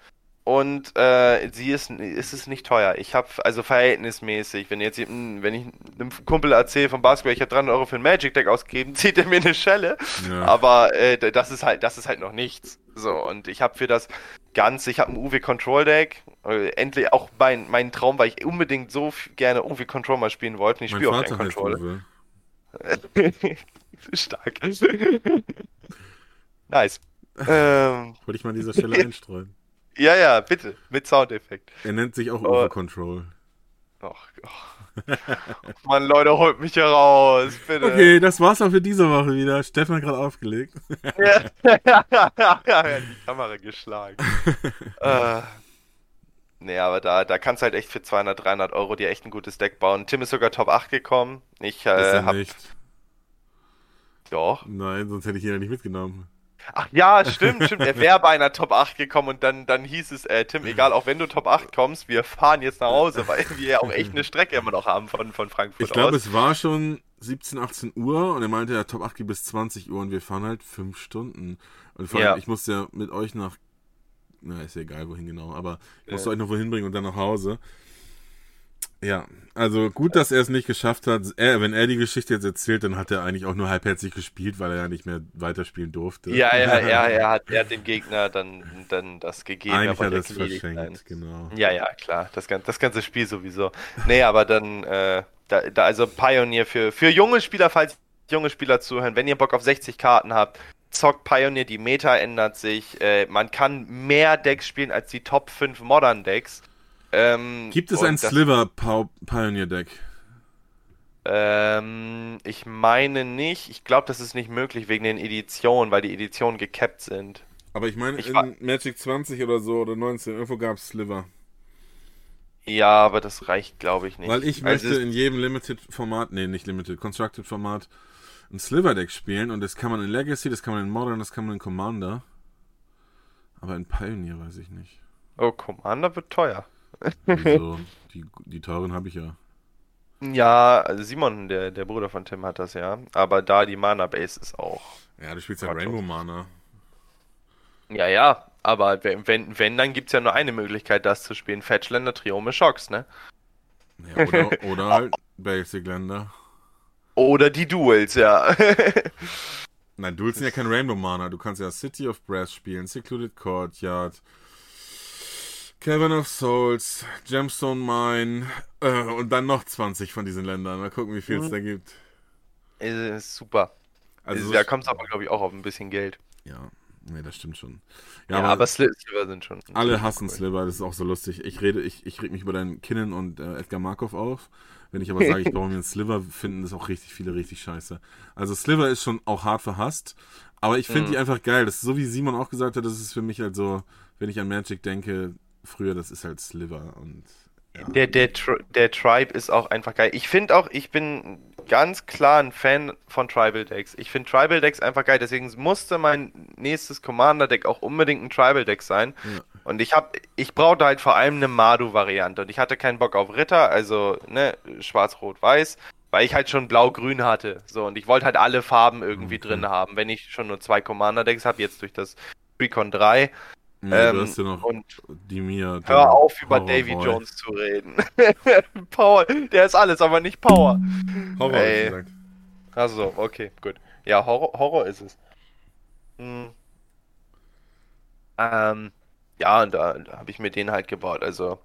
und äh, sie ist, ist es nicht teuer. Ich habe also verhältnismäßig, wenn jetzt wenn ich einem Kumpel erzähle vom Basketball, ich habe 300 Euro für ein Magic-Deck ausgegeben, zieht er mir eine Schelle. Ja. Aber äh, das ist halt, das ist halt noch nichts. So und ich habe für das Ganze, ich habe ein UW Control Deck. Äh, endlich auch mein, mein Traum, weil ich unbedingt so gerne UW Control mal spielen wollte. Und ich spiele auch kein Control. Stark. nice. ähm, Wollte ich mal an dieser Stelle einstreuen. Ja, ja, bitte. Mit Soundeffekt. Er nennt sich auch Oh. Uwe Control. Och, och. Mann, Leute, holt mich hier raus, bitte. Okay, das war's auch für diese Woche wieder. Stefan gerade aufgelegt. Ja, die Kamera geschlagen. äh, nee, aber da, da kannst du halt echt für 200, 300 Euro dir echt ein gutes Deck bauen. Tim ist sogar Top 8 gekommen. Ich Ist äh, er hab. nicht. Doch. Nein, sonst hätte ich ihn ja nicht mitgenommen. Ach ja, stimmt, stimmt. Er wäre bei einer Top 8 gekommen und dann, dann hieß es, äh, Tim, egal, auch wenn du Top 8 kommst, wir fahren jetzt nach Hause, weil wir ja auch echt eine Strecke immer noch haben von, von Frankfurt Ich glaube, es war schon 17, 18 Uhr und er meinte, ja, Top 8 geht bis 20 Uhr und wir fahren halt 5 Stunden. Und vor allem, Ja. ich musste ja mit euch nach. Na, ist ja egal, wohin genau, aber ich musste Ja. euch noch wohin bringen und dann nach Hause. Ja, also gut, dass er es nicht geschafft hat. Er, wenn er die Geschichte jetzt erzählt, dann hat er eigentlich auch nur halbherzig gespielt, weil er ja nicht mehr weiterspielen durfte. Ja, ja, ja, er hat, er hat dem Gegner dann, dann das gegeben. Eigentlich hat er es gnädig verschenkt, sein. genau. Ja, ja, klar. Das, das ganze Spiel sowieso. Nee, aber dann, äh, da, da, also Pioneer für, für junge Spieler, falls junge Spieler zuhören, wenn ihr Bock auf 60 Karten habt, zockt Pioneer, die Meta ändert sich. Äh, man kann mehr Decks spielen als die Top 5 Modern Decks. Ähm, Gibt es ein Sliver Pioneer Deck? Ähm, ich meine nicht. Ich glaube, das ist nicht möglich wegen den Editionen, weil die Editionen gecapped sind. Aber ich meine, Ich in Magic 20 oder so oder 19, irgendwo gab es Sliver. Ja, aber das reicht, glaube ich, nicht. Weil ich Also möchte in jedem Limited-Format, nee, nicht Limited, Constructed-Format ein Sliver-Deck spielen und das kann man in Legacy, das kann man in Modern, das kann man in Commander. Aber in Pioneer weiß ich nicht. Oh, Commander wird teuer. Wieso? die, die teuren habe ich ja. Ja, also Simon, der, der Bruder von Tim, hat das ja. Aber da die Mana-Base ist auch. Ja, du spielst ja Rainbow Mana. Ja, ja, aber wenn, wenn, wenn dann gibt es ja nur eine Möglichkeit, das zu spielen. Fetchländer, Triome, Shocks, ne? Ja, oder, oder halt Basic Länder. Oder die Duels, ja. Nein, du willst ja kein Rainbow Mana. Du kannst ja City of Brass spielen, Secluded Courtyard, Cavern of Souls, Gemstone Mine äh, und dann noch 20 von diesen Ländern. Mal gucken, wie viel es Mhm. da gibt. ist super. Also, da kommt es aber, glaube ich, auch auf ein bisschen Geld. ja, nee, das stimmt schon. Ja, Ja, aber, aber, Sli- Sliver sind schon. alle hassen cool. Sliver, das ist auch so lustig. Ich rede, ich, ich reg mich über deinen Kinnan und äh, Edgar Markov auf. Wenn ich aber sage, ich brauche mir einen Sliver, finden das auch richtig viele richtig scheiße. Also Sliver ist schon auch hart verhasst, aber ich finde Mhm. die einfach geil. Das ist so wie Simon auch gesagt hat, das ist für mich halt so, wenn ich an Magic denke, früher, das ist halt Sliver und ja. Der, der, der Tribe ist auch einfach geil. Ich finde auch, ich bin ganz klar ein Fan von Tribal Decks. Ich finde Tribal Decks einfach geil, deswegen musste mein nächstes Commander Deck auch unbedingt ein Tribal Deck sein. Ja. Und ich hab, ich brauchte halt vor allem eine Madu-Variante und ich hatte keinen Bock auf Ritter, also ne, schwarz-rot-weiß, weil ich halt schon blau-grün hatte. So, und ich wollte halt alle Farben irgendwie Okay. drin haben, wenn ich schon nur zwei Commander-Decks habe, jetzt durch das Recon 3. Nee, ähm, du hast ja noch und die Mia. Hör auf, über Horror Davy Boy. Jones zu reden. Power, der ist alles, aber nicht Power. Horror, Ey. gesagt. Achso, okay, gut. Ja, Horror, Horror ist es. Hm. Ähm, ja, und da, da habe ich mir den halt gebaut. Also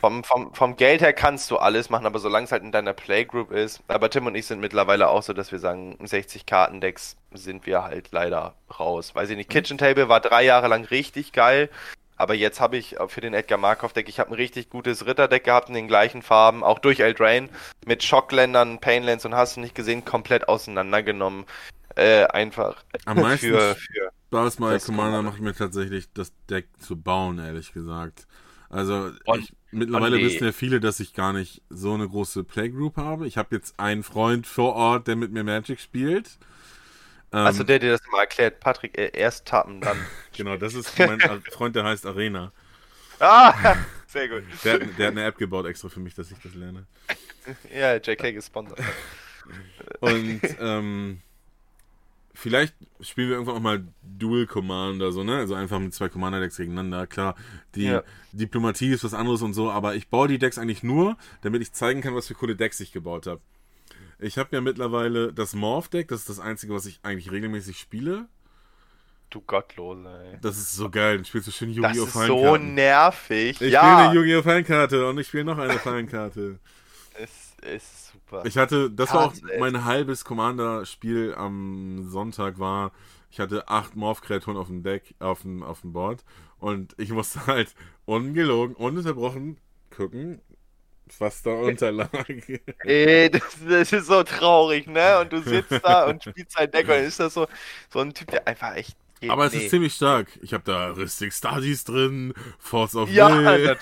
vom, vom, vom Geld her kannst du alles machen, aber solange es halt in deiner Playgroup ist. Aber Tim und ich sind mittlerweile auch so, dass wir sagen, 60 Kartendecks sind wir halt leider raus. Weiß ich nicht, Kitchen Table war drei Jahre lang richtig geil. Aber jetzt habe ich für den Edgar Markov Deck, ich habe ein richtig gutes Ritterdeck gehabt in den gleichen Farben, auch durch Eldraine, mit Schockländern, Painlands und hast du nicht gesehen, komplett auseinandergenommen. Äh, einfach Am meisten für, für Spaß Das Commander macht mir tatsächlich das Deck zu bauen, ehrlich gesagt. Also Und- ich, mittlerweile und nee. wissen ja viele, dass ich gar nicht so eine große Playgroup habe. Ich habe jetzt einen Freund vor Ort, der mit mir Magic spielt. Also der, der das mal erklärt, Patrick, äh, erst tappen, dann. genau, das ist mein Freund, der heißt Arena. ah, sehr gut. Der, hat- der hat eine App gebaut extra für mich, dass ich das lerne. Ja, JK gesponsert. Und ähm, vielleicht spielen wir irgendwann auch mal Dual Commander, so, ne? Also einfach mit zwei Commander-Decks gegeneinander. Klar, die Ja. Diplomatie ist was anderes und so, aber ich baue die Decks eigentlich nur, damit ich zeigen kann, was für coole Decks ich gebaut habe. Ich habe ja mittlerweile das Morph-Deck, das ist das einzige, was ich eigentlich regelmäßig spiele. Du Gottlose, ey. Das ist so geil, dann spielst du schön Das Yu-Gi-Oh! ist so nervig. ich ja, spiele eine Yu-Gi-Oh! Fallenkarte und ich spiele noch eine Fallenkarte. ist, ist super. Ich hatte, das war auch ey. mein halbes Commander-Spiel am Sonntag war, ich hatte acht Morph-Kreaturen auf dem Deck, auf dem, auf dem Board und ich musste halt ungelogen, ununterbrochen gucken, was da unterlag. Ey, das, das ist so traurig, ne? Und du sitzt da und spielst ein Deck und ist das so, so ein Typ, der einfach echt. geht. Aber es nee. ist ziemlich stark. Ich habe da Ristic Studies drin, Force of Ja, Will.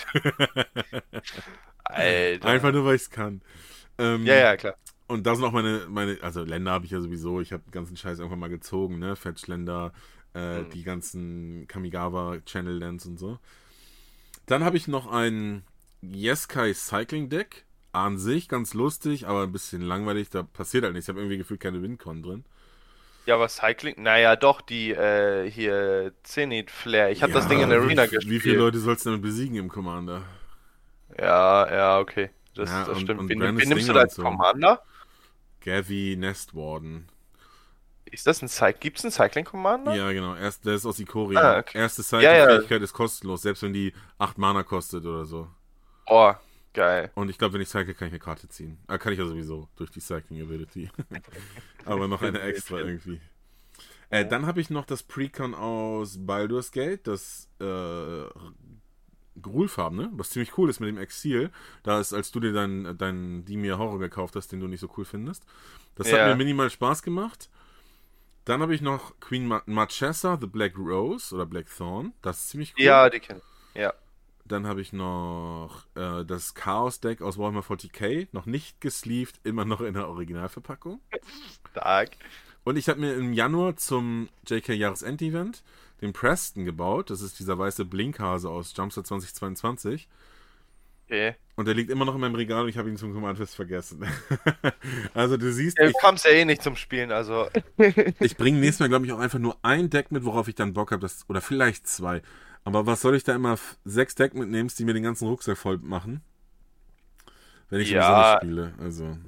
Alter. Einfach nur, weil ich es kann. Ähm, Ja, ja, klar. Und da sind auch meine, meine, also Länder habe ich ja sowieso, ich habe den ganzen Scheiß irgendwann mal gezogen, ne? Fetchländer, äh, Mhm. die ganzen Kamigawa Channel Lands und so. Dann habe ich noch ein Yeskai Cycling Deck. An sich ganz lustig, aber ein bisschen langweilig. Da passiert halt nichts. Ich habe irgendwie gefühlt keine Windcon drin. Ja, aber Cycling, naja, doch, die äh, hier Zenith Flare. Ich habe das Ja, Ding in der wie- Arena Wie gespielt. viele Leute sollst du denn besiegen im Commander? Ja, ja, okay. Das, Ja, das und- stimmt. und wen, Brandis wen nimmst du da und als so. Commander? Gavi Nestwarden. Ist das ein Cy Gibt's einen Cycling Commander? Ja, genau. Erst, der ist aus Ikoria. Ah, okay. Erste Ja, ja. Cycle-Fähigkeit ist kostenlos, selbst wenn die 8 Mana kostet oder so. Oh, geil. Und ich glaube, wenn ich cycle, kann ich eine Karte ziehen. Ah, kann ich ja sowieso, durch die Cycling Ability. Aber noch eine extra irgendwie. Äh, dann habe ich noch das Precon aus Baldur's Gate, das äh, Grulfarben, ne? Was ziemlich cool ist mit dem Exil. Da ist, als du dir deinen dein Dimir Horror gekauft hast, den du nicht so cool findest. Das hat Ja. mir minimal Spaß gemacht. Dann habe ich noch Queen Ma Marchesa, The Black Rose oder Black Thorn. Das ist ziemlich cool. Ja, die kennen. Ja. Dann habe ich noch äh, das Chaos-Deck aus Warhammer 40k, noch nicht gesleeved, immer noch in der Originalverpackung. Stark. Und ich habe mir im Januar zum JK Jahresend-Event den Preston gebaut. Das ist dieser weiße Blinkhase aus Jumpstart 2022. Okay. Und der liegt immer noch in meinem Regal und ich habe ihn zum Command-Fest vergessen. also du siehst, Du kommst ja eh nicht zum Spielen, also. ich bringe nächstes Mal, glaube ich, auch einfach nur ein Deck mit, worauf ich dann Bock habe. Oder vielleicht zwei. Aber was soll ich da immer sechs Deck mitnehmen, die mir den ganzen Rucksack voll machen? Wenn ich Ja. ja. spiele. Also.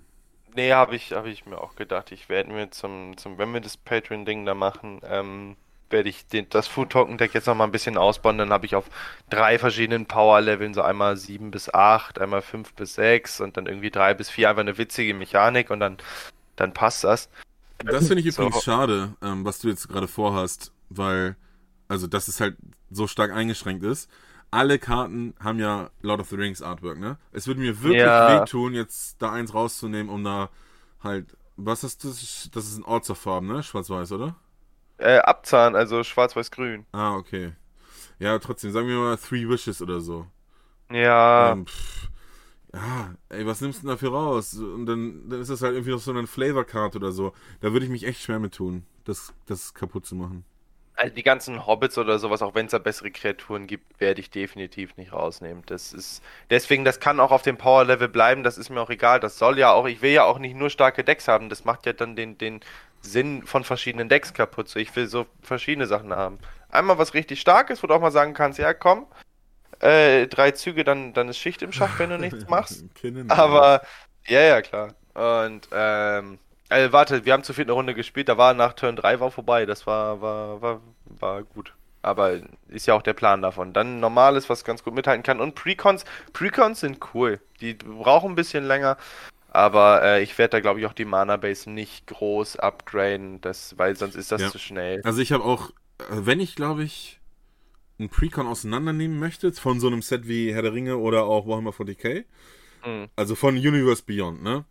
Nee, habe ich, hab ich mir auch gedacht. Ich werde mir zum, zum, wenn wir das Patreon-Ding da machen, ähm, werde ich den, das Food Token Deck jetzt noch mal ein bisschen ausbauen. Dann habe ich auf drei verschiedenen Power-Leveln, so einmal 7 bis 8, einmal 5 bis 6 und dann irgendwie 3 bis 4 einfach eine witzige Mechanik und dann, dann passt das. Das finde ich So. übrigens schade, ähm, was du jetzt gerade vorhast, weil, also, dass es halt so stark eingeschränkt ist. Alle Karten haben ja Lord of the Rings Artwork, ne? Es würde mir wirklich Ja. wehtun, jetzt da eins rauszunehmen, um da halt. Was ist das? Das ist ein Ort zur Farben, ne? Schwarz-Weiß, oder? Äh, Abzahn, also schwarz-weiß-grün. Ah, okay. Ja, trotzdem, sagen wir mal Three Wishes oder so. Ja, Ähm, ja, ey, was nimmst du denn dafür raus? Und dann, dann ist das halt irgendwie noch so eine Flavor-Card oder so. Da würde ich mich echt schwer mit tun, das, das kaputt zu machen. also die ganzen Hobbits oder sowas, auch wenn es da bessere Kreaturen gibt, werde ich definitiv nicht rausnehmen. Das ist, deswegen, das kann auch auf dem Power-Level bleiben, das ist mir auch egal. Das soll ja auch, ich will ja auch nicht nur starke Decks haben, das macht ja dann den, den Sinn von verschiedenen Decks kaputt. So, ich will so verschiedene Sachen haben. Einmal was richtig starkes, wo du auch mal sagen kannst, ja komm, äh, drei Züge, dann, dann ist Schicht im Schacht, wenn du nichts machst. Aber, ja, ja, klar. Und, ähm, also warte, wir haben zu viel eine Runde gespielt, da war nach Turn 3 war vorbei, das war, war, war, war gut. Aber ist ja auch der Plan davon. Dann normales, was ganz gut mithalten kann. Und Precons, Precons sind cool. Die brauchen ein bisschen länger. Aber äh, ich werde da, glaube ich, auch die Mana-Base nicht groß upgraden, das, weil sonst ist das Ja. zu schnell. Also ich habe auch, äh, wenn ich glaube ich ein Precon auseinandernehmen möchte, von so einem Set wie Herr der Ringe oder auch Warhammer 40k, Mhm. also von Universe Beyond, ne?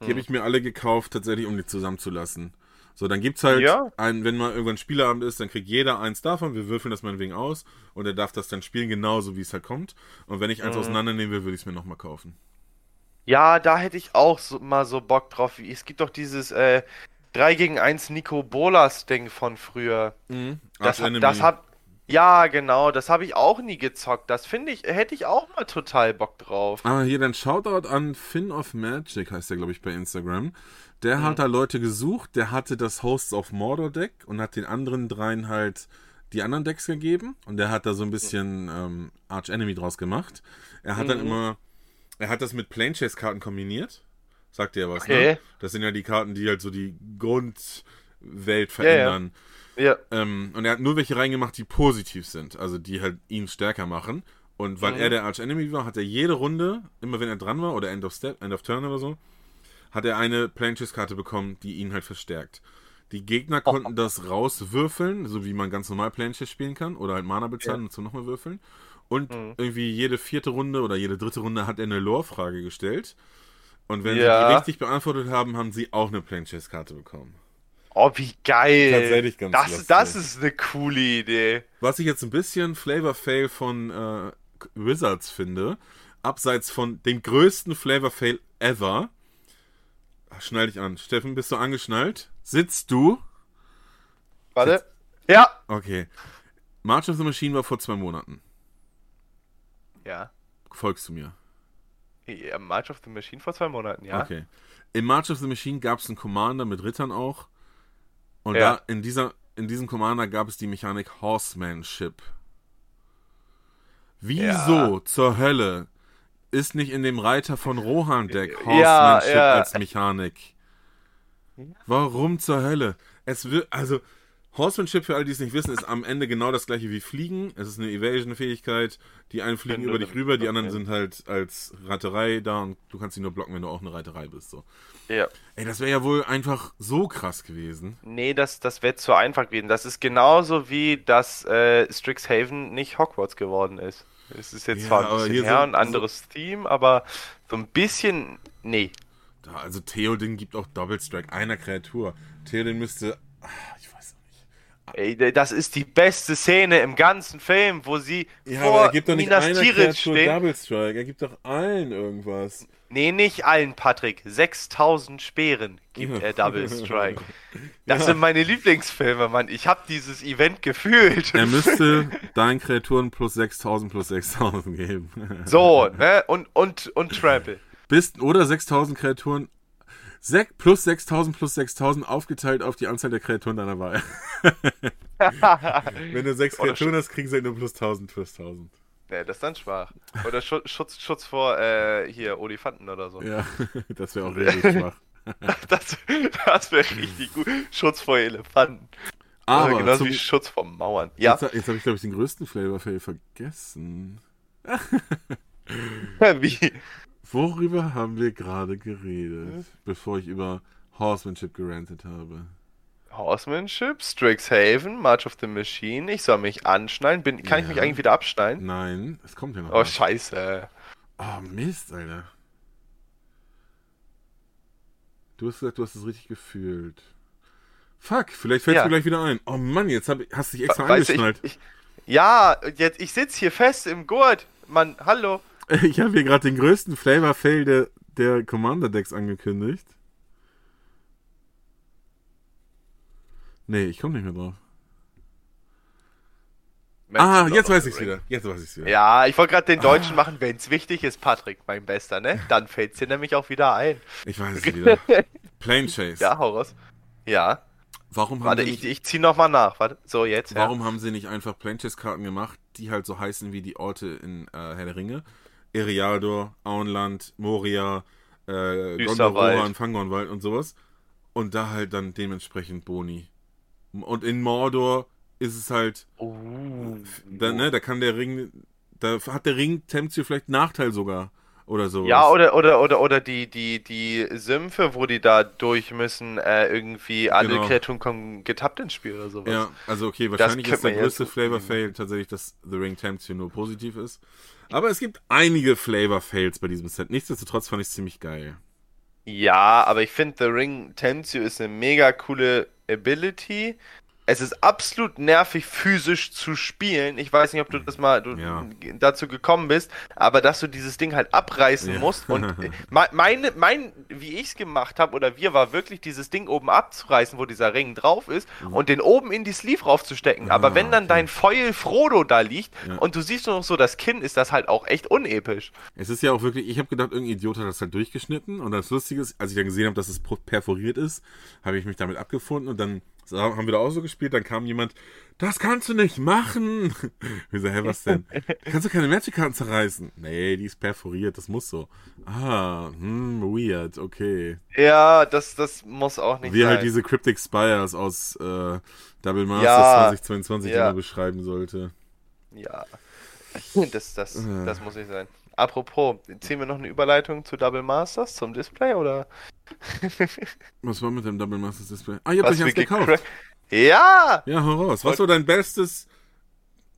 Die Mhm. habe ich mir alle gekauft, tatsächlich, um die zusammenzulassen. So, dann gibt's halt, Ja. ein, wenn mal irgendwann Spieleabend ist, dann kriegt jeder eins davon, wir würfeln das meinetwegen aus und er darf das dann spielen, genauso wie es halt kommt. Und wenn ich eins Mhm. auseinandernehmen will, würde ich es mir nochmal kaufen. Ja, da hätte ich auch so, mal so Bock drauf. Es gibt doch dieses äh, 3 gegen 1 Nico Bolas-Ding von früher. Das, Arch Enemy. das hab, ja, genau, das habe ich auch nie gezockt. Das finde ich, hätte ich auch mal total Bock drauf. Ah, hier dann Shoutout an Finn of Magic, heißt der, glaube ich, bei Instagram. Der Mhm. hat da Leute gesucht, der hatte das Hosts of Mordor Deck und hat den anderen dreien halt die anderen Decks gegeben und der hat da so ein bisschen ähm, Arch Enemy draus gemacht. Er hat dann Mhm. immer, er hat das mit Plane Chase Karten kombiniert. Sagt ja was, Okay. ne? Das sind ja die Karten, die halt so die Grundwelt verändern. Ja, Ähm, und er hat nur welche reingemacht, die positiv sind, also die halt ihn stärker machen. Und weil Mhm. er der Arch Enemy war, hat er jede Runde, immer wenn er dran war, oder End of Step, End of Turn oder so, hat er eine Planches-Karte bekommen, die ihn halt verstärkt. Die Gegner konnten das rauswürfeln, so wie man ganz normal Planches spielen kann, oder halt Mana bezahlen Ja. und so nochmal würfeln. Und Mhm. irgendwie jede vierte Runde oder jede dritte Runde hat er eine Lore-Frage gestellt. Und wenn sie Ja. die richtig beantwortet haben, haben sie auch eine Planches-Karte bekommen. oh, wie geil. Tatsächlich ganz das, lustig. das ist eine coole Idee. Was ich jetzt ein bisschen Flavor-Fail von äh, Wizards finde, abseits von dem größten Flavor-Fail ever. Ach, Schnall dich an. Steffen, bist du angeschnallt? Sitzt du? Warte. Ja. Okay. March of the Machine war vor zwei Monaten. Ja. Folgst du mir? ja. March of the Machine vor zwei Monaten, ja. Okay. Im March of the Machine gab es einen Commander mit Rittern auch. Und Ja. da in dieser in diesem Commander gab es die Mechanik Horsemanship. Wieso zur Hölle ist nicht in dem Reiter von Rohan Deck Ja, Horsemanship ja. als Mechanik? Warum zur Hölle? Es wird also Horsemanship für alle, die es nicht wissen, ist am Ende genau das gleiche wie Fliegen. Es ist eine Evasion-Fähigkeit. Die einen fliegen über dich rüber, die anderen sind halt als Reiterei da und du kannst sie nur blocken, wenn du auch eine Reiterei bist. So. Ja. Ey, das wäre ja wohl einfach so krass gewesen. Nee, das, das wäre zu einfach gewesen. Das ist genauso wie, dass äh, Strixhaven nicht Hogwarts geworden ist. Es ist jetzt Ja, zwar ein bisschen her so- ein anderes Theme, aber so ein bisschen. Nee. Da, also Theoden gibt auch Double Strike einer Kreatur. Theoden müsste, ah, ich weiß auch nicht, Ey, das ist die beste Szene im ganzen Film, wo sie Ja, vor aber er gibt doch nicht Minas Tirith stehen. Double Strike. Er gibt doch allen irgendwas. Nee, nicht allen, Patrick. 6000 Speeren gibt er Double Strike. Das Ja. sind meine Lieblingsfilme, Mann. Ich hab dieses Event gefühlt. Er müsste deinen Kreaturen plus 6000 plus 6000 geben. So, ne? Und, und, und Trample. Bist, oder 6000 Kreaturen sek, plus 6000 plus 6000 aufgeteilt auf die Anzahl der Kreaturen deiner Wahl. Wenn du sechs Kreaturen hast, kriegst du halt nur plus 1000 plus 1000. Ne, das ist dann schwach. Oder Schutz, Schutz, Schutz vor, äh, hier, Olifanten oder so. Ja, das wäre auch richtig schwach. Das, das wäre richtig gut. Schutz vor Elefanten. Aber Also genauso zum, wie Schutz vor Mauern. Ja, jetzt, jetzt habe ich, glaube ich, den größten Flavor Fail vergessen. wie? Worüber haben wir gerade geredet, bevor ich über Horsemanship gerantet habe? Horsemanship, Strixhaven, March of the Machine. Ich soll mich anschnallen. Bin, kann ich Ja. mich eigentlich wieder abschneiden? Nein, es kommt ja noch. Oh, was. scheiße. Oh, Mist, Alter. Du hast gesagt, du hast es richtig gefühlt. Fuck, vielleicht fällt es Ja. mir gleich wieder ein. Oh Mann, jetzt hab, ich- hast du dich extra angeschnallt. ich, ich, ja, jetzt, ich sitze hier fest im Gurt. Mann, hallo. Ich habe hier gerade den größten Flavor-Fail der, der Commander-Decks angekündigt. Nee, ich komme nicht mehr drauf. Ah, jetzt weiß ich's wieder. Jetzt weiß ich's wieder. Ja, ich wollte gerade den Ah. Deutschen machen, wenn's wichtig ist, Patrick, mein Bester, ne? Dann fällt's dir nämlich auch wieder ein. Ich weiß es wieder. Plane Chase. Ja, hau raus. Ja, Warum haben warte, sie ich, nicht, ich zieh nochmal nach. Warte, so jetzt. Ja. warum haben sie nicht einfach Plane Chase Karten gemacht, die halt so heißen wie die Orte in äh, Herr der Ringe? Eriador, Auenland, Moria, äh. Gondorohan, Fangornwald und sowas. Und da halt dann dementsprechend Boni. Und in Mordor ist es halt Uh, Da, ne, da kann der Ring, da hat der Ring Temptio vielleicht Nachteil sogar oder so. Ja, oder, oder, oder, oder die, die, die Sümpfe, wo die da durch müssen, äh, irgendwie alle Genau. Kreaturen kommen getappt ins Spiel oder sowas. Ja, also okay, wahrscheinlich ist der größte Flavor Fail tatsächlich, dass The Ring Temptio nur positiv ist. Aber es gibt einige Flavor Fails bei diesem Set. Nichtsdestotrotz fand ich es ziemlich geil. Ja, aber ich finde, The Ring You ist eine mega coole Ability. Es ist absolut nervig, physisch zu spielen. Ich weiß nicht, ob du das mal du, Ja. dazu gekommen bist, aber dass du dieses Ding halt abreißen Ja. musst. Und äh, me- meine, mein, wie ich es gemacht habe, oder wir, war wirklich dieses Ding oben abzureißen, wo dieser Ring drauf ist, und den oben in die Sleeve raufzustecken. Aber Mhm. Ah, wenn dann okay. dein Foil Frodo da liegt Ja. und du siehst nur noch so das Kinn, ist das halt auch echt unepisch. Es ist ja auch wirklich, ich habe gedacht, irgendein Idiot hat das halt durchgeschnitten und das Lustige ist, als ich dann gesehen habe, dass es perforiert ist, habe ich mich damit abgefunden und dann so, haben wir da auch so gespielt, dann kam jemand, das kannst du nicht machen. Wir so, hä, was denn? Kannst du keine Magic-Karten zerreißen? Nee, die ist perforiert, das muss so. Ah, hm, weird, okay. Ja, das, das muss auch nicht Wie sein. halt diese Cryptic Spires aus äh, Double Masters Ja, 2022 ja. immer beschreiben sollte. Ja. Das, das, das muss nicht sein. Apropos, ziehen wir noch eine Überleitung zu Double Masters zum Display oder Was war mit dem Double Masters Display? Ah, ihr habt was euch eins gekauft. Ja! Ja, hau raus. Was war dein bestes.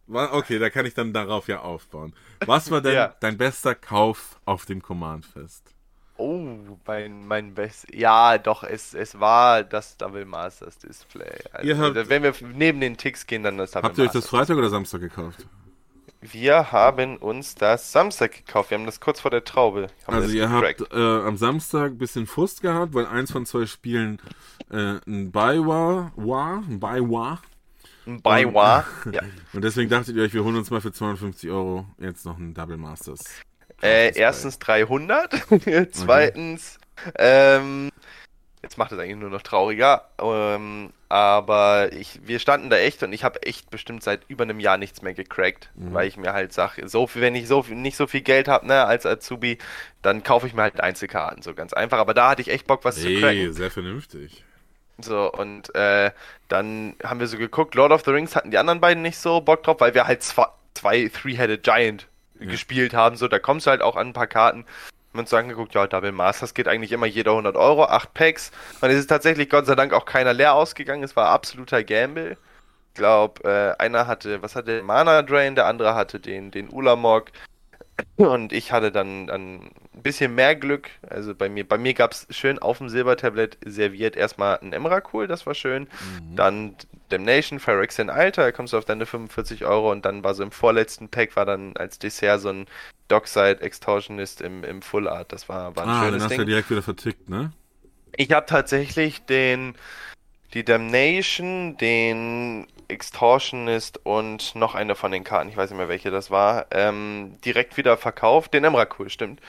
Okay, da kann ich dann darauf ja aufbauen. Was war denn Ja. dein bester Kauf auf dem Command-Fest? Oh, mein, mein Best. Ja, doch, es, es war das Double Masters Display. Also, habt- wenn wir neben den Ticks gehen, dann das Double Habt ihr euch das. Freitag oder Samstag gekauft? Wir haben uns das Samstag gekauft. Wir haben das kurz vor der Traube. Haben Also ihr gecrackt. habt äh, am Samstag ein bisschen Frust gehabt, weil eins von zwei Spielen äh, ein Buy war, war, ein Buy war. Ein Buy war. Ja. Und deswegen dachtet ihr euch, wir holen uns mal für 250 Euro jetzt noch ein Double Masters. Äh, erstens 300, zweitens, ähm, jetzt macht es eigentlich nur noch trauriger, ähm, aber ich, wir standen da echt und ich habe echt bestimmt seit über einem Jahr nichts mehr gecrackt, Mhm. weil ich mir halt sage, so viel, wenn ich so viel, nicht so viel Geld habe, ne, als Azubi, dann kaufe ich mir halt Einzelkarten, so ganz einfach, aber da hatte ich echt Bock, was zu Hey, cracken. sehr vernünftig. So, und äh, dann haben wir so geguckt, Lord of the Rings hatten die anderen beiden nicht so Bock drauf, weil wir halt zwei, zwei Three-Headed Giant gespielt haben, so, da kommst du halt auch an ein paar Karten. Uns angeguckt, ja, Double Masters geht eigentlich immer jeder 100 Euro, 8 Packs. Und es ist tatsächlich Gott sei Dank auch keiner leer ausgegangen, es war absoluter Gamble. Ich glaube, äh, einer hatte, was hatte Mana Drain, der andere hatte den, den Ulamog. Und ich hatte dann, dann ein bisschen mehr Glück. Also bei mir, bei mir gab es schön auf dem Silbertablett serviert erstmal ein Emrakul, das war schön. Mhm. Dann Damnation, Phyrexian Alter, da kommst du auf deine 45 Euro und dann war so im vorletzten Pack war dann als Dessert so ein Dockside Extortionist im, im Full Art. Das war, war ein ah, schönes hast Ding. du direkt wieder vertickt, ne? Ich habe tatsächlich den die Damnation, den Extortionist und noch eine von den Karten, ich weiß nicht mehr welche das war, ähm, direkt wieder verkauft. Den Emrakul, stimmt.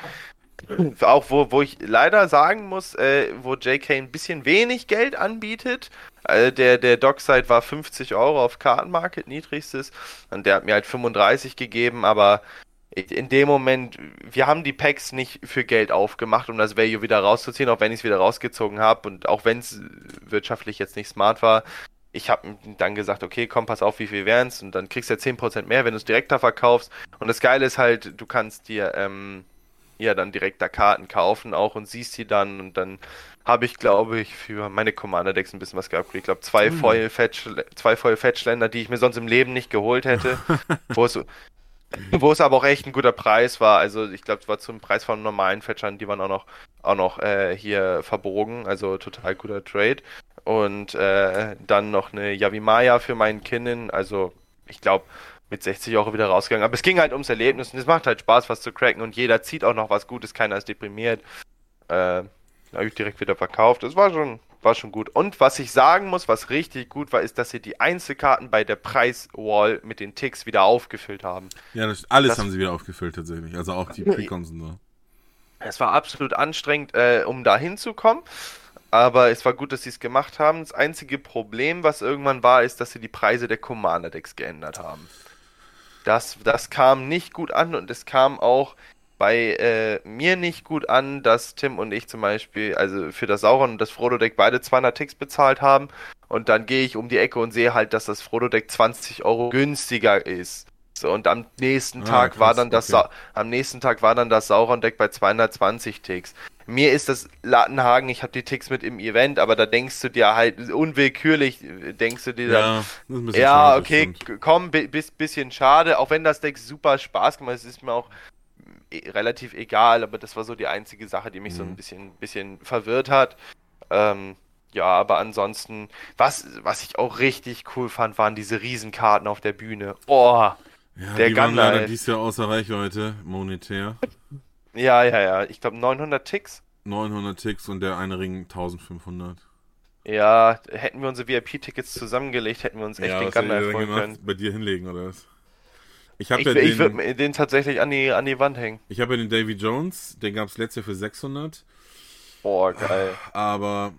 Auch wo, wo ich leider sagen muss, äh, wo JK ein bisschen wenig Geld anbietet. Also der, der Dockside war 50 Euro auf Kartenmarket, niedrigstes. Und der hat mir halt 35 gegeben, aber in dem Moment, wir haben die Packs nicht für Geld aufgemacht, um das Value wieder rauszuziehen, auch wenn ich es wieder rausgezogen habe und auch wenn es wirtschaftlich jetzt nicht smart war. Ich habe dann gesagt, okay, komm, pass auf, wie viel wären es und dann kriegst du ja 10% mehr, wenn du es direkter verkaufst. Und das Geile ist halt, du kannst dir ähm, ja dann direkt da Karten kaufen auch und siehst sie dann und dann habe ich, glaube ich, für meine Commander-Decks ein bisschen was gehabt. Ich glaube, zwei mhm. Foil-Fetch-Länder, die ich mir sonst im Leben nicht geholt hätte. wo, es, wo es aber auch echt ein guter Preis war. Also ich glaube, es war zum Preis von normalen Fetchern, die waren auch noch, auch noch äh, hier verbogen. Also total guter Trade. Und äh, dann noch eine Yavimaya für meinen Kindern. Also ich glaube, mit 60 Euro wieder rausgegangen. Aber es ging halt ums Erlebnis und es macht halt Spaß, was zu cracken und jeder zieht auch noch was Gutes, keiner ist deprimiert. Äh, habe ich direkt wieder verkauft. Das war schon, war schon gut. Und was ich sagen muss, was richtig gut war, ist, dass sie die Einzelkarten bei der Preiswall mit den Ticks wieder aufgefüllt haben. Ja, das, alles das, haben sie wieder aufgefüllt tatsächlich. Also auch die Precons und so. Es war absolut anstrengend, äh, um da hinzukommen. Aber es war gut, dass sie es gemacht haben. Das einzige Problem, was irgendwann war, ist, dass sie die Preise der Commander-Decks geändert haben. Das, das kam nicht gut an und es kam auch bei äh, mir nicht gut an, dass Tim und ich zum Beispiel, also für das Sauron und das Frodo-Deck beide 200 Ticks bezahlt haben und dann gehe ich um die Ecke und sehe halt, dass das Frodo-Deck 20 Euro günstiger ist. So, und am nächsten ah, Tag krass, war dann das okay. am nächsten Tag war dann das Sauron-Deck bei 220 Ticks. Mir ist das Lattenhagen, ich habe die Ticks mit im Event, aber da denkst du dir halt unwillkürlich, denkst du dir dann, ja, ja okay, komm, bis, bisschen schade, auch wenn das Deck super Spaß gemacht hat, es ist mir auch relativ egal, aber das war so die einzige Sache, die mich mhm. so ein bisschen, bisschen verwirrt hat. Ähm, ja, aber ansonsten, was, was ich auch richtig cool fand, waren diese Riesenkarten auf der Bühne. Oh, ja, der die waren leider dies Jahr außer Reichweite, monetär. Ja, ja, ja. Ich glaube 900 Ticks. 900 Ticks und der eine Ring 1500. Ja, hätten wir unsere VIP-Tickets zusammengelegt, hätten wir uns echt ja, den Gunner erfolgen können. Bei dir hinlegen oder was? Ich, ich, ja ich würde den tatsächlich an die, an die Wand hängen. Ich habe ja den Davy Jones, den gab es letztes Jahr für 600. Boah, geil. Aber,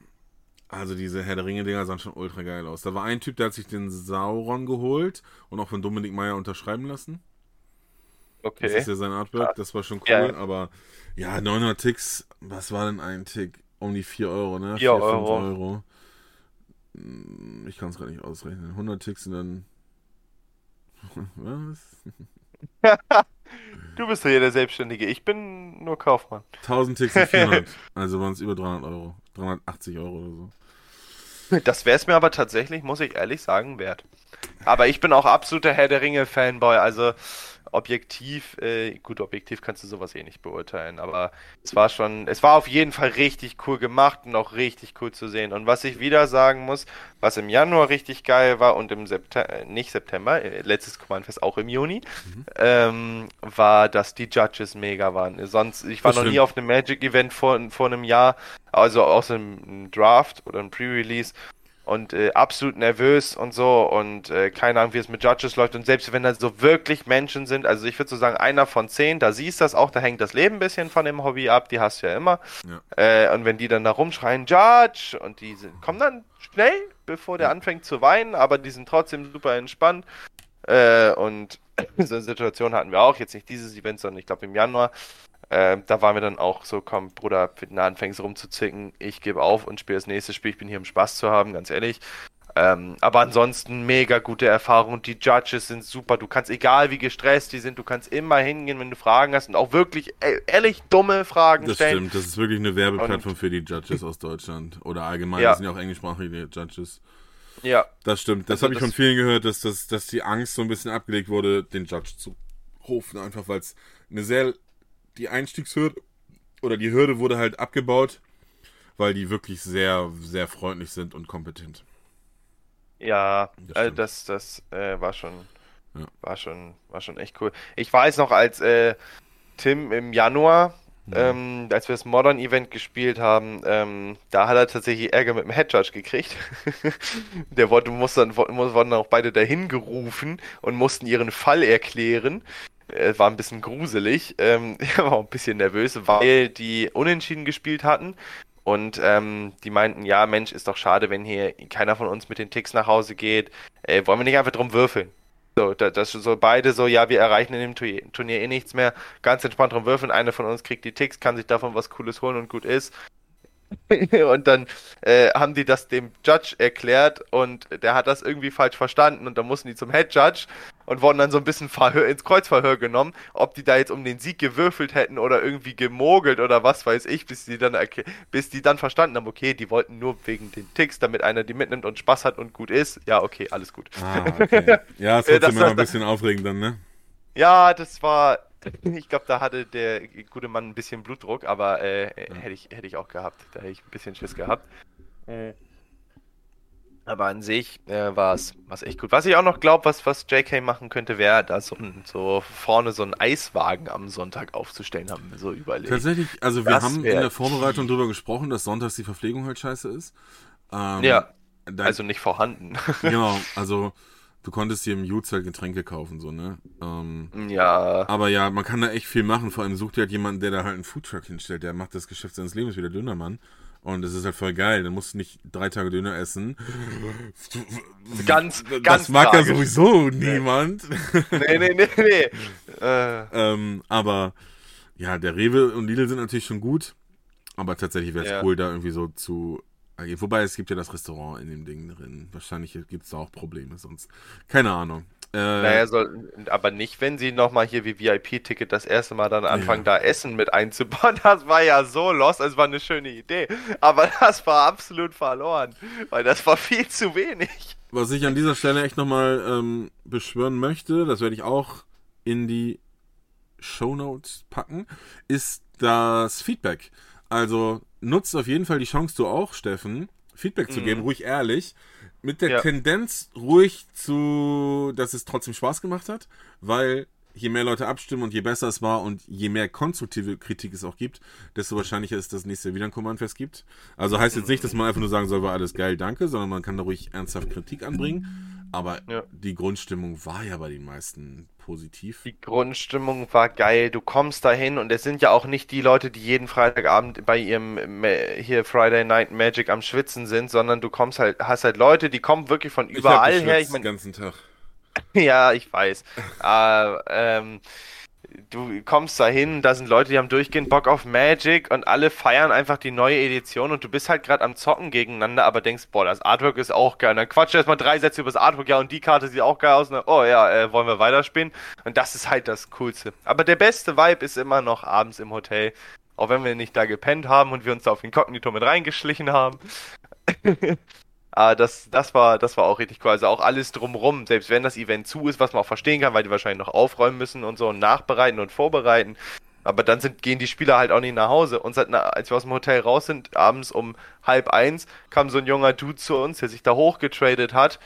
also diese Herr der Ringe-Dinger sahen schon ultra geil aus. Da war ein Typ, der hat sich den Sauron geholt und auch von Dominik Meyer unterschreiben lassen. Okay. Das ist ja sein Artwork, das war schon cool, ja. aber ja, 900 Ticks, was war denn ein Tick? Um die 4 Euro, ne? 4, 4 Euro. Euro. Hm, ich kann es gar nicht ausrechnen. 100 Ticks sind dann. Was? du bist ja hier der Selbstständige, ich bin nur Kaufmann. 1000 Ticks sind 400, also waren es über 300 Euro. 380 Euro oder so. Das wäre es mir aber tatsächlich, muss ich ehrlich sagen, wert. Aber ich bin auch absoluter Herr der Ringe-Fanboy, also objektiv, äh, gut, objektiv kannst du sowas eh nicht beurteilen, aber es war schon, es war auf jeden Fall richtig cool gemacht und auch richtig cool zu sehen. Und was ich wieder sagen muss, was im Januar richtig geil war und im September, äh, nicht September, äh, letztes Command-Fest auch im Juni, mhm. ähm, war, dass die Judges mega waren. Sonst, ich war das noch stimmt. nie auf einem Magic-Event vor, vor einem Jahr, also aus einem Draft oder einem Pre-Release und äh, absolut nervös und so und äh, keine Ahnung, wie es mit Judges läuft. Und selbst wenn da so wirklich Menschen sind, also ich würde so sagen, einer von zehn, da siehst du das auch, da hängt das Leben ein bisschen von dem Hobby ab, die hast du ja immer. Ja. Äh, und wenn die dann da rumschreien, Judge, und die sind, kommen dann schnell, bevor der anfängt zu weinen, aber die sind trotzdem super entspannt. Äh, und so eine Situation hatten wir auch, jetzt nicht dieses Event, sondern ich glaube im Januar. Äh, da waren wir dann auch so, komm, Bruder, wenn du anfängst rumzuzicken, ich gebe auf und spiele das nächste Spiel. Ich bin hier, um Spaß zu haben, ganz ehrlich. Ähm, aber ansonsten mega gute Erfahrung. Die Judges sind super. Du kannst, egal wie gestresst die sind, du kannst immer hingehen, wenn du Fragen hast und auch wirklich e ehrlich dumme Fragen das stellen. Das stimmt, das ist wirklich eine Werbeplattform für die Judges aus Deutschland. Oder allgemein, ja. das sind ja auch englischsprachige Judges. Ja. Das stimmt. Das also habe ich von vielen gehört, dass, dass, dass die Angst so ein bisschen abgelegt wurde, den Judge zu rufen, einfach weil es eine sehr, die Einstiegshürde oder die Hürde wurde halt abgebaut, weil die wirklich sehr, sehr freundlich sind und kompetent. Ja, Das also das, das äh, war schon, Ja. war schon, war schon echt cool. Ich weiß noch, als äh, Tim im Januar, Mhm. ähm, als wir das Modern Event gespielt haben, ähm, da hat er tatsächlich Ärger mit dem Head Judge gekriegt. Der wollte, muss dann, wurden dann auch beide dahin gerufen und mussten ihren Fall erklären. Äh, war ein bisschen gruselig. Ähm, war auch ein bisschen nervös, weil die unentschieden gespielt hatten. Und ähm, die meinten, ja, Mensch, ist doch schade, wenn hier keiner von uns mit den Ticks nach Hause geht. Äh, wollen wir nicht einfach drum würfeln? So, da, das so beide so, ja, wir erreichen in dem Turnier, Turnier eh nichts mehr. Ganz entspannt drum würfeln. Einer von uns kriegt die Ticks, kann sich davon was Cooles holen und gut ist. und dann äh, haben die das dem Judge erklärt und der hat das irgendwie falsch verstanden und dann mussten die zum Head Judge und wurden dann so ein bisschen Verhör, ins Kreuzverhör genommen, ob die da jetzt um den Sieg gewürfelt hätten oder irgendwie gemogelt oder was weiß ich, bis die dann bis die dann verstanden haben, okay, die wollten nur wegen den Ticks, damit einer die mitnimmt und Spaß hat und gut ist. Ja, okay, alles gut. Ah, okay. Ja, Äh, trotzdem das- immer ein bisschen aufregend dann, ne? Ja, das war. Ich glaube, da hatte der gute Mann ein bisschen Blutdruck, aber äh, äh, hätte ich, hätte ich auch gehabt. Da hätte ich ein bisschen Schiss gehabt. Aber an sich äh, war es echt gut. Was ich auch noch glaube, was, was JK machen könnte, wäre da so, so vorne so einen Eiswagen am Sonntag aufzustellen, haben wir so überlegt. Tatsächlich, also wir Das haben in der Vorbereitung drüber gesprochen, dass sonntags die Verpflegung halt scheiße ist. Ähm, Ja, da, also nicht vorhanden. Genau, also du konntest hier im Jutz halt Getränke kaufen, so, ne? Ähm, ja, aber ja, man kann da echt viel machen. Vor allem sucht dir halt jemanden, der da halt einen Foodtruck hinstellt. Der macht das Geschäft seines Lebens wie der Dönermann. Und das ist halt voll geil. Dann musst du nicht drei Tage Döner essen. ganz, Das ganz mag ja tragisch. sowieso niemand. Nee, nee, nee, nee. Äh, ähm, aber ja, der Rewe und Lidl sind natürlich schon gut. Aber tatsächlich wäre es Ja. cool, da irgendwie so zu agieren. Wobei es gibt ja das Restaurant in dem Ding drin. Wahrscheinlich gibt es da auch Probleme sonst. Keine Ahnung. Äh, Naja, soll, aber nicht, wenn sie nochmal hier wie VIP-Ticket das erste Mal dann anfangen, da Essen mit einzubauen. Das war ja so lost, es war eine schöne Idee. Aber das war absolut verloren, weil das war viel zu wenig. Was ich an dieser Stelle echt nochmal ähm, beschwören möchte, das werde ich auch in die Shownotes packen, ist das Feedback. Also nutzt auf jeden Fall die Chance, du auch, Steffen, Feedback zu Mhm. geben, ruhig ehrlich. Mit der Ja. Tendenz ruhig zu, dass es trotzdem Spaß gemacht hat, weil je mehr Leute abstimmen und je besser es war und je mehr konstruktive Kritik es auch gibt, desto wahrscheinlicher ist, dass es nächstes Jahr wieder ein Command-Fest gibt. Also heißt jetzt nicht, dass man einfach nur sagen soll, war alles geil, danke, sondern man kann da ruhig ernsthaft Kritik anbringen. Aber Ja. die Grundstimmung war ja bei den meisten positiv. Die Grundstimmung war geil. Du kommst dahin und es sind ja auch nicht die Leute, die jeden Freitagabend bei ihrem hier Friday Night Magic am Schwitzen sind, sondern du kommst halt, hast halt Leute, die kommen wirklich von Ich überall her. geschwitzt Ich meine, den ganzen Tag. Ja, ich weiß. äh, ähm, du kommst da hin, da sind Leute, die haben durchgehend Bock auf Magic und alle feiern einfach die neue Edition und du bist halt gerade am Zocken gegeneinander, aber denkst, boah, das Artwork ist auch geil. Und dann quatscht erstmal drei Sätze über das Artwork, ja, und die Karte sieht auch geil aus. Und dann, oh ja, äh, wollen wir weiterspielen? Und das ist halt das Coolste. Aber der beste Vibe ist immer noch abends im Hotel. Auch wenn wir nicht da gepennt haben und wir uns da auf Inkognito mit reingeschlichen haben. Ah, das, das war, das war auch richtig cool. Also auch alles drumrum, selbst wenn das Event zu ist, was man auch verstehen kann, weil die wahrscheinlich noch aufräumen müssen und so und nachbereiten und vorbereiten. Aber dann sind, gehen die Spieler halt auch nicht nach Hause. Und seit, als wir aus dem Hotel raus sind, abends um halb eins, kam so ein junger Dude zu uns, der sich da hochgetradet hat,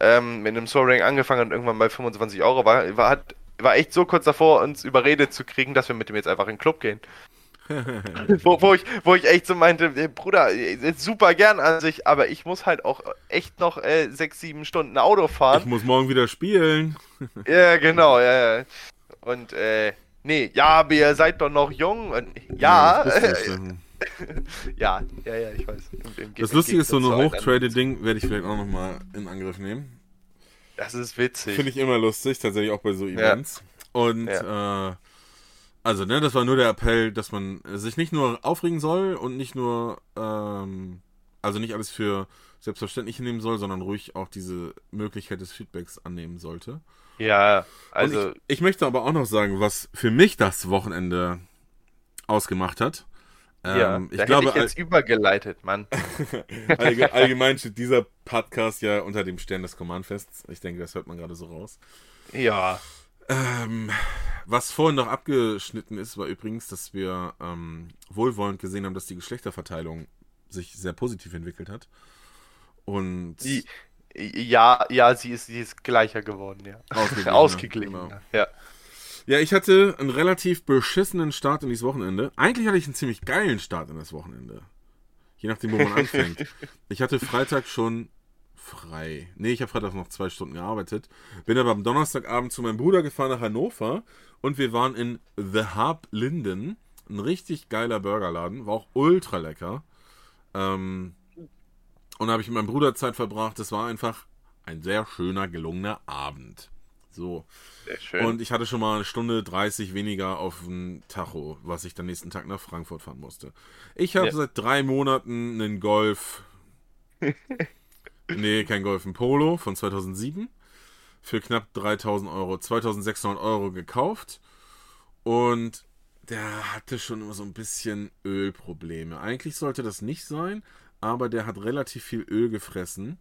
ähm, mit einem Soaring angefangen und irgendwann bei 25 Euro war, war, hat, war echt so kurz davor, uns überredet zu kriegen, dass wir mit dem jetzt einfach in den Club gehen. wo, wo, ich, wo ich echt so meinte, Bruder, super gern an sich, aber ich muss halt auch echt noch äh, sechs, sieben Stunden Auto Ich fahren. muss morgen wieder spielen. Ja, genau, ja, ja. Und, äh, nee, ja, aber ihr seid doch noch jung. Und, ja, ich, ja, ja, ja, ich weiß. Im- im das Ge- Lustige ist, so ein Gegensatz zu allen Hochtrade-Ding werde ich vielleicht auch nochmal in Angriff nehmen. Das ist witzig. Finde ich immer lustig, tatsächlich auch bei so Events. Und äh, also, ne, das war nur der Appell, dass man sich nicht nur aufregen soll und nicht nur, ähm, also nicht alles für selbstverständlich nehmen soll, sondern ruhig auch diese Möglichkeit des Feedbacks annehmen sollte. ja, Also ich, ich möchte aber auch noch sagen, was für mich das Wochenende ausgemacht hat. ja, Ähm, ich da glaube, hätte ich jetzt übergeleitet, Mann. allge allgemein steht dieser Podcast ja unter dem Stern des Command-Fests. Ich denke, das hört man gerade so raus. Ja, Ähm, Was vorhin noch abgeschnitten ist, war übrigens, dass wir ähm, wohlwollend gesehen haben, dass die Geschlechterverteilung sich sehr positiv entwickelt hat. Und Die, ja, ja, sie ist, sie ist gleicher geworden, ja. Ausgeglichener, Ausgeglichen. genau. Ja. ja, ich hatte einen relativ beschissenen Start in dieses Wochenende. Eigentlich hatte ich einen ziemlich geilen Start in das Wochenende. Je nachdem, wo man anfängt. Ich hatte Freitag schon frei. Nee, ich habe Freitag noch zwei Stunden gearbeitet. Bin aber am Donnerstagabend zu meinem Bruder gefahren nach Hannover und wir waren in The Hub Linden. Ein richtig geiler Burgerladen. War auch ultra lecker. Ähm, und da habe ich mit meinem Bruder Zeit verbracht. Das war einfach ein sehr schöner, gelungener Abend. So. Sehr schön. Und ich hatte schon mal eine Stunde 30 weniger auf dem Tacho, was ich dann nächsten Tag nach Frankfurt fahren musste. Ich habe Ja. seit drei Monaten einen Golf. nee, kein Golf, ein Polo von 2007 für knapp 3000 Euro, 2600 Euro gekauft. Und der hatte schon immer so ein bisschen Ölprobleme. Eigentlich sollte das nicht sein, aber der hat relativ viel Öl gefressen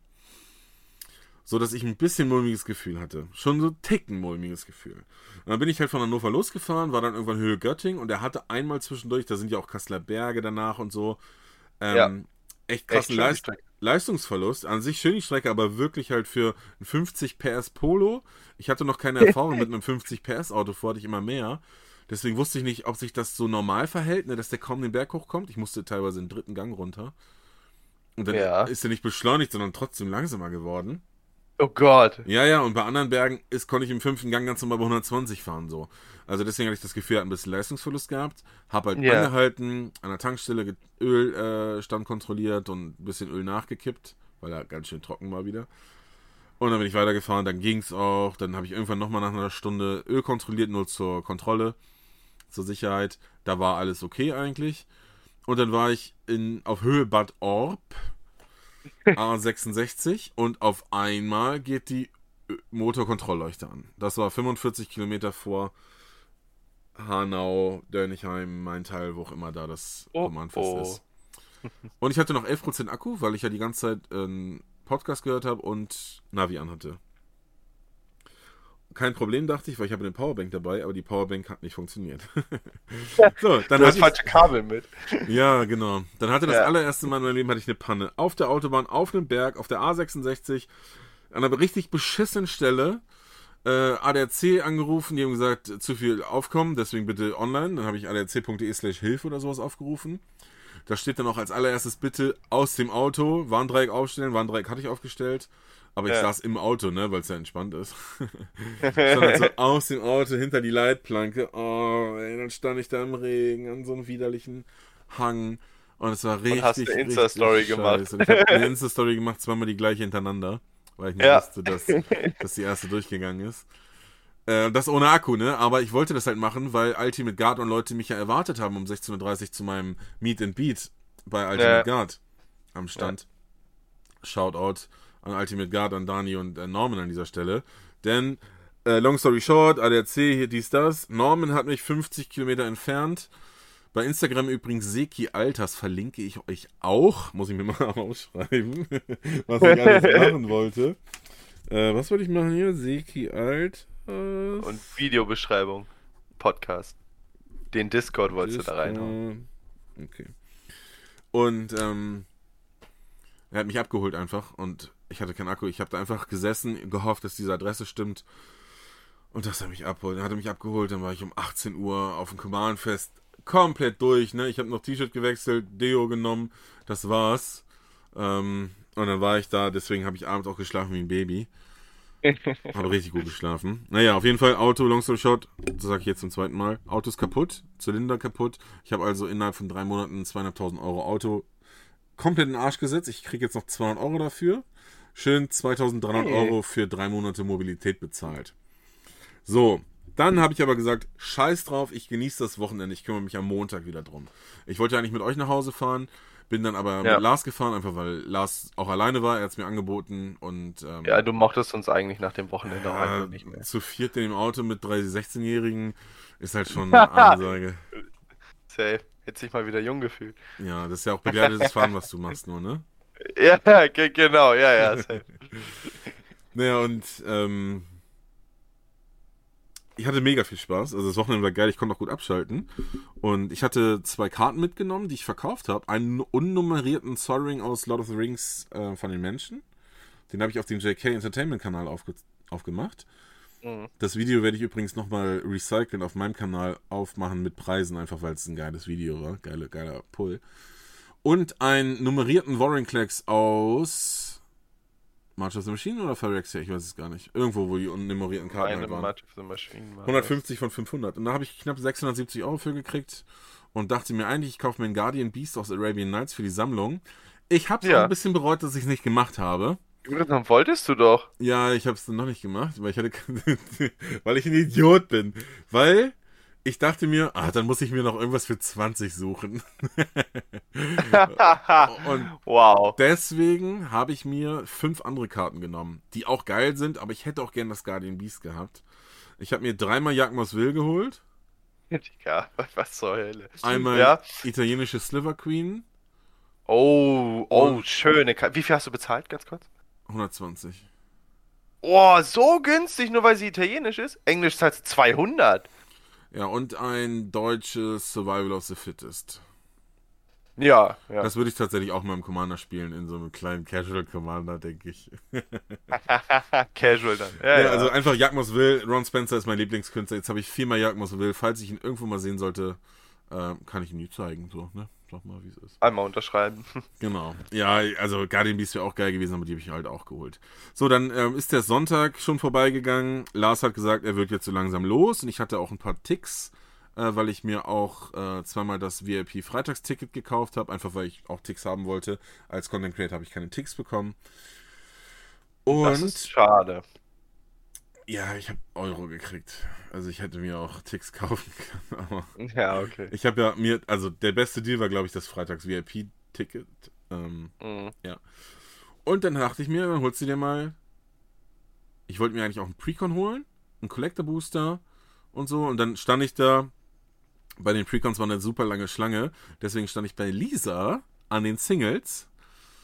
so dass ich ein bisschen mulmiges Gefühl hatte. Schon so ticken mulmiges Gefühl. Und dann bin ich halt von Hannover losgefahren, war dann irgendwann Höhe Göttingen und er hatte einmal zwischendurch, da sind ja auch Kasseler Berge danach und so, ähm, Ja. echt krassen schön die Leist Strecke. Leistungsverlust. An sich schön die Strecke, aber wirklich halt für ein 50 PS Polo. Ich hatte noch keine Erfahrung mit einem 50 PS Auto, vor hatte ich immer mehr. Deswegen wusste ich nicht, ob sich das so normal verhält, ne, dass der kaum den Berg hochkommt. Ich musste teilweise den dritten Gang runter. Und dann Ja. ist er nicht beschleunigt, sondern trotzdem langsamer geworden. Oh Gott. Ja, ja, und bei anderen Bergen ist, konnte ich im fünften Gang ganz normal bei 120 fahren, so. Also deswegen hatte ich das Gefühl, er hat ein bisschen Leistungsverlust gehabt. Hab halt Ja. angehalten, an der Tankstelle Ölstand äh, kontrolliert und ein bisschen Öl nachgekippt, weil er ganz schön trocken war wieder. Und dann bin ich weitergefahren, dann ging's auch. Dann habe ich irgendwann nochmal nach einer Stunde Öl kontrolliert, nur zur Kontrolle, zur Sicherheit. Da war alles okay eigentlich. Und dann war ich in, auf Höhe Bad Orb, A66, und auf einmal geht die Motorkontrollleuchte an. Das war 45 Kilometer vor Hanau, Dörnigheim, mein Teil, wo auch immer da das Oh, Kommandfest oh. ist. Und ich hatte noch 11% Akku, weil ich ja die ganze Zeit einen Podcast gehört habe und Navi anhatte. Kein Problem, dachte ich, weil ich habe eine Powerbank dabei, aber die Powerbank hat nicht funktioniert. so, dann Du hast falsche Kabel mit. ja, genau. Dann hatte das Ja. allererste Mal in meinem Leben hatte ich eine Panne. Auf der Autobahn, auf einem Berg, auf der A66, an einer richtig beschissenen Stelle. Äh, ADAC angerufen, die haben gesagt, zu viel aufkommen, deswegen bitte online. Dann habe ich adrc.de slash Hilfe oder sowas aufgerufen. Da steht dann auch als allererstes bitte aus dem Auto Warndreieck aufstellen. Warndreieck hatte ich aufgestellt. Aber ich Ja. saß im Auto, ne, weil es ja entspannt ist. stand halt so aus dem Auto hinter die Leitplanke. Oh, ey, dann stand ich da im Regen an so einem widerlichen Hang. Und es war richtig. hast eine Insta-Story gemacht. Und ich habe eine Insta-Story gemacht, zweimal die gleiche hintereinander, weil ich nicht Ja. wusste, dass, dass die erste durchgegangen ist. Äh, das ohne Akku, ne? Aber ich wollte das halt machen, weil Ultimate Guard und Leute mich ja erwartet haben um 16.30 Uhr zu meinem Meet and Beat bei Ultimate Ja. Guard am Stand. Shoutout an Ultimate Guard, an Dani und äh, Norman an dieser Stelle. Denn, äh, long story short, ADAC, hier dies, das. Norman hat mich 50 Kilometer entfernt. Bei Instagram übrigens Seki Alters verlinke ich euch auch. Muss ich mir mal aufschreiben, was ich alles machen wollte. Äh, was wollte ich machen hier? Seki Alters. Und Videobeschreibung. Podcast. Den Discord wolltest du da reinhauen. Okay. Und ähm, er hat mich abgeholt einfach und ich hatte keinen Akku. Ich habe da einfach gesessen, gehofft, dass diese Adresse stimmt und dass er mich abholt. Er hatte mich abgeholt, dann war ich um 18 Uhr auf dem Kumarenfest komplett durch. Ne? Ich habe noch T-Shirt gewechselt, Deo genommen, das war's. Ähm, und dann war ich da, deswegen habe ich abends auch geschlafen wie ein Baby. Habe richtig gut geschlafen. Naja, auf jeden Fall Auto, long story short, das sage ich jetzt zum zweiten Mal. Auto ist kaputt, Zylinder kaputt. Ich habe also innerhalb von drei Monaten 200.000 Euro Auto komplett in den Arsch gesetzt. Ich kriege jetzt noch 200 Euro dafür. Schön 2.300 Hey. Euro für drei Monate Mobilität bezahlt. So, dann habe ich aber gesagt, scheiß drauf, ich genieße das Wochenende, ich kümmere mich am Montag wieder drum. Ich wollte eigentlich mit euch nach Hause fahren, bin dann aber Ja. mit Lars gefahren, einfach weil Lars auch alleine war, er hat es mir angeboten und ähm, Ja, du mochtest uns eigentlich nach dem Wochenende auch ja, einfach nicht mehr. zu viert in dem Auto mit drei 16-Jährigen ist halt schon eine Ansage. Safe. Hätte sich mal wieder jung gefühlt. Ja, das ist ja auch begleitetes Fahren, was du machst nur, ne? Ja, ge genau, ja, ja. Naja, und ähm, ich hatte mega viel Spaß. Also das Wochenende war geil, ich konnte auch gut abschalten. Und ich hatte zwei Karten mitgenommen, die ich verkauft habe. Einen unnummerierten Soaring aus Lord of the Rings äh, von den Menschen. Den habe ich auf dem JK Entertainment Kanal aufge aufgemacht. Mhm. Das Video werde ich übrigens nochmal recyceln auf meinem Kanal aufmachen mit Preisen, einfach weil es ein geiles Video war. Geile, geiler Pull. Und einen nummerierten Warren Klecks aus March of the Machine oder Phyrexia? Ich weiß es gar nicht. Irgendwo, wo die unnummerierten Karten Eine halt waren. March of the Machine war 150 von 500. Und da habe ich knapp 670 Euro für gekriegt und dachte mir eigentlich, ich kaufe mir einen Guardian Beast aus Arabian Nights für die Sammlung. Ich habe es Ja. ein bisschen bereut, dass ich es nicht gemacht habe. Dann wolltest du doch. Ja, ich habe es noch nicht gemacht, weil ich hatte, weil ich ein Idiot bin. Weil ich dachte mir, ah, dann muss ich mir noch irgendwas für 20 suchen. Und wow. deswegen habe ich mir fünf andere Karten genommen, die auch geil sind, aber ich hätte auch gern das Guardian Beast gehabt. Ich habe mir dreimal Jagmos Will geholt, Digga, was zur Hölle. einmal Ja. italienische Sliver Queen, Oh, oh, Und- schöne Karte. Wie viel hast du bezahlt, ganz kurz? 120. Oh, so günstig, nur weil sie italienisch ist? Englisch zahlt sie 200. Ja, und ein deutsches Survival of the Fittest. Ja, ja. Das würde ich tatsächlich auch mal im Commander spielen, in so einem kleinen Casual Commander, denke ich. Casual dann. Ja, Ja, also einfach Jagmos Will. Ron Spencer ist mein Lieblingskünstler. Jetzt habe ich viermal Jagmos Will. Falls ich ihn irgendwo mal sehen sollte, äh, kann ich ihn nie zeigen. So, ne? Sag mal, wie es ist. Einmal unterschreiben. Genau. Ja, also Guardian Beast wäre auch geil gewesen, aber die habe ich halt auch geholt. So, dann ähm, ist der Sonntag schon vorbeigegangen. Lars hat gesagt, er wird jetzt so langsam los und ich hatte auch ein paar Ticks, äh, weil ich mir auch äh, zweimal das VIP-Freitagsticket gekauft habe, einfach weil ich auch Ticks haben wollte. Als Content Creator habe ich keine Ticks bekommen. Das Und ist schade. Ja, ich habe Euro gekriegt. Also ich hätte mir auch Ticks kaufen können, aber Ja, okay. ich habe ja mir, also der beste Deal war, glaube ich, das Freitags-VIP-Ticket. Ähm, Mhm. Und dann dachte ich mir, dann holst du dir mal. Ich wollte mir eigentlich auch einen Precon holen, einen Collector Booster und so. Und dann stand ich da. Bei den Precons war eine super lange Schlange. Deswegen stand ich bei Lisa an den Singles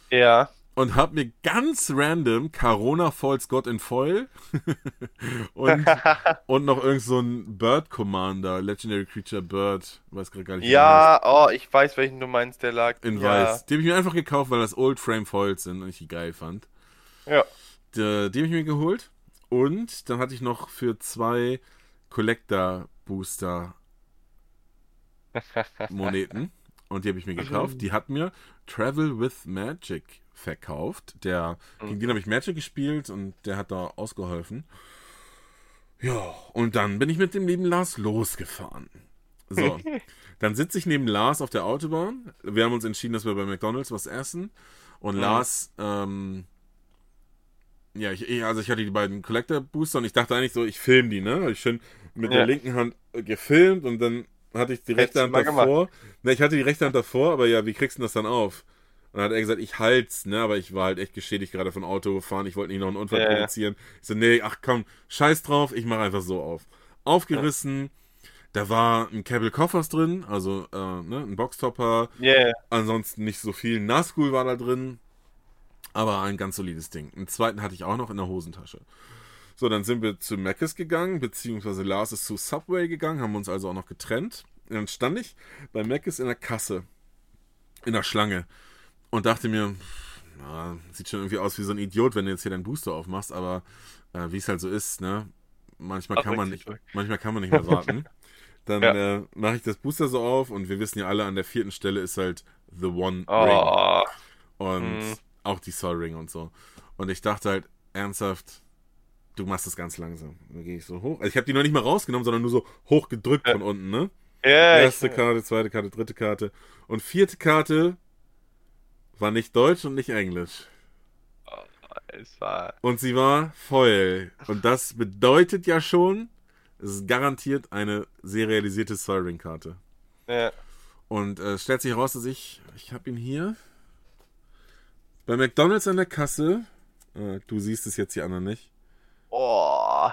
Ja. Und hab mir ganz random Corona Falls God in Foil und, und noch irgend so ein Bird Commander, Legendary Creature Bird, weiß gerade gar nicht. Ja, oh, ich weiß, welchen du meinst, der lag. In ja. weiß. Die habe ich mir einfach gekauft, weil das Old Frame Foils sind und ich die geil fand. Ja. Die, die habe ich mir geholt. Und dann hatte ich noch für zwei Collector Booster Moneten. Und die habe ich mir gekauft. Die hat mir Travel with Magic verkauft. Der, Gegen den habe ich Magic gespielt und der hat da ausgeholfen. Ja, und dann bin ich mit dem lieben Lars losgefahren. So, dann sitze ich neben Lars auf der Autobahn. Wir haben uns entschieden, dass wir bei McDonalds was essen. Und Mhm. Lars, ähm, ja, ich, also ich hatte die beiden Collector Booster und ich dachte eigentlich so, ich filme die, ne? Hab ich schön mit Ja. der linken Hand gefilmt und dann hatte ich die rechte Hand davor. Ne, ich hatte die rechte Hand davor, aber ja, wie kriegst du das dann auf? Und dann hat er gesagt, ich halt's, ne, aber ich war halt echt geschädigt gerade von Auto fahren, ich wollte nicht noch einen Unfall Ja, ja. provozieren. Ich so, nee, ach komm, scheiß drauf, ich mache einfach so auf. Aufgerissen, da war ein Cable Koffers drin, also äh, ne, ein Boxtopper, Yeah. ansonsten nicht so viel. Nazgul war da drin, aber ein ganz solides Ding. Einen zweiten hatte ich auch noch in der Hosentasche. So, dann sind wir zu Mc's gegangen, beziehungsweise Lars ist zu Subway gegangen, haben uns also auch noch getrennt. Und dann stand ich bei Mc's in der Kasse, in der Schlange und dachte mir, na, sieht schon irgendwie aus wie so ein Idiot, wenn du jetzt hier deinen Booster aufmachst, aber äh, wie es halt so ist, ne? Manchmal Ach, kann man nicht, manchmal kann man nicht mehr warten. Dann Ja. äh, mache ich das Booster so auf und wir wissen ja alle, an der vierten Stelle ist halt The One Ring Oh. und Mhm. auch die Soul Ring und so. Und ich dachte halt ernsthaft, du machst das ganz langsam. Dann gehe ich so hoch. Also ich habe die noch nicht mal rausgenommen, sondern nur so hoch gedrückt Ja. von unten, ne? Ja, Erste ich, Karte, zweite Karte, dritte Karte. Und vierte Karte war nicht Deutsch und nicht Englisch. es war. Und sie war Foil. Und das bedeutet ja schon, es ist garantiert eine serialisierte Soul Ring Karte. Ja. Und äh, es stellt sich heraus, dass ich, ich habe ihn hier bei McDonalds an der Kasse. Äh, du siehst es jetzt die anderen nicht. Oh.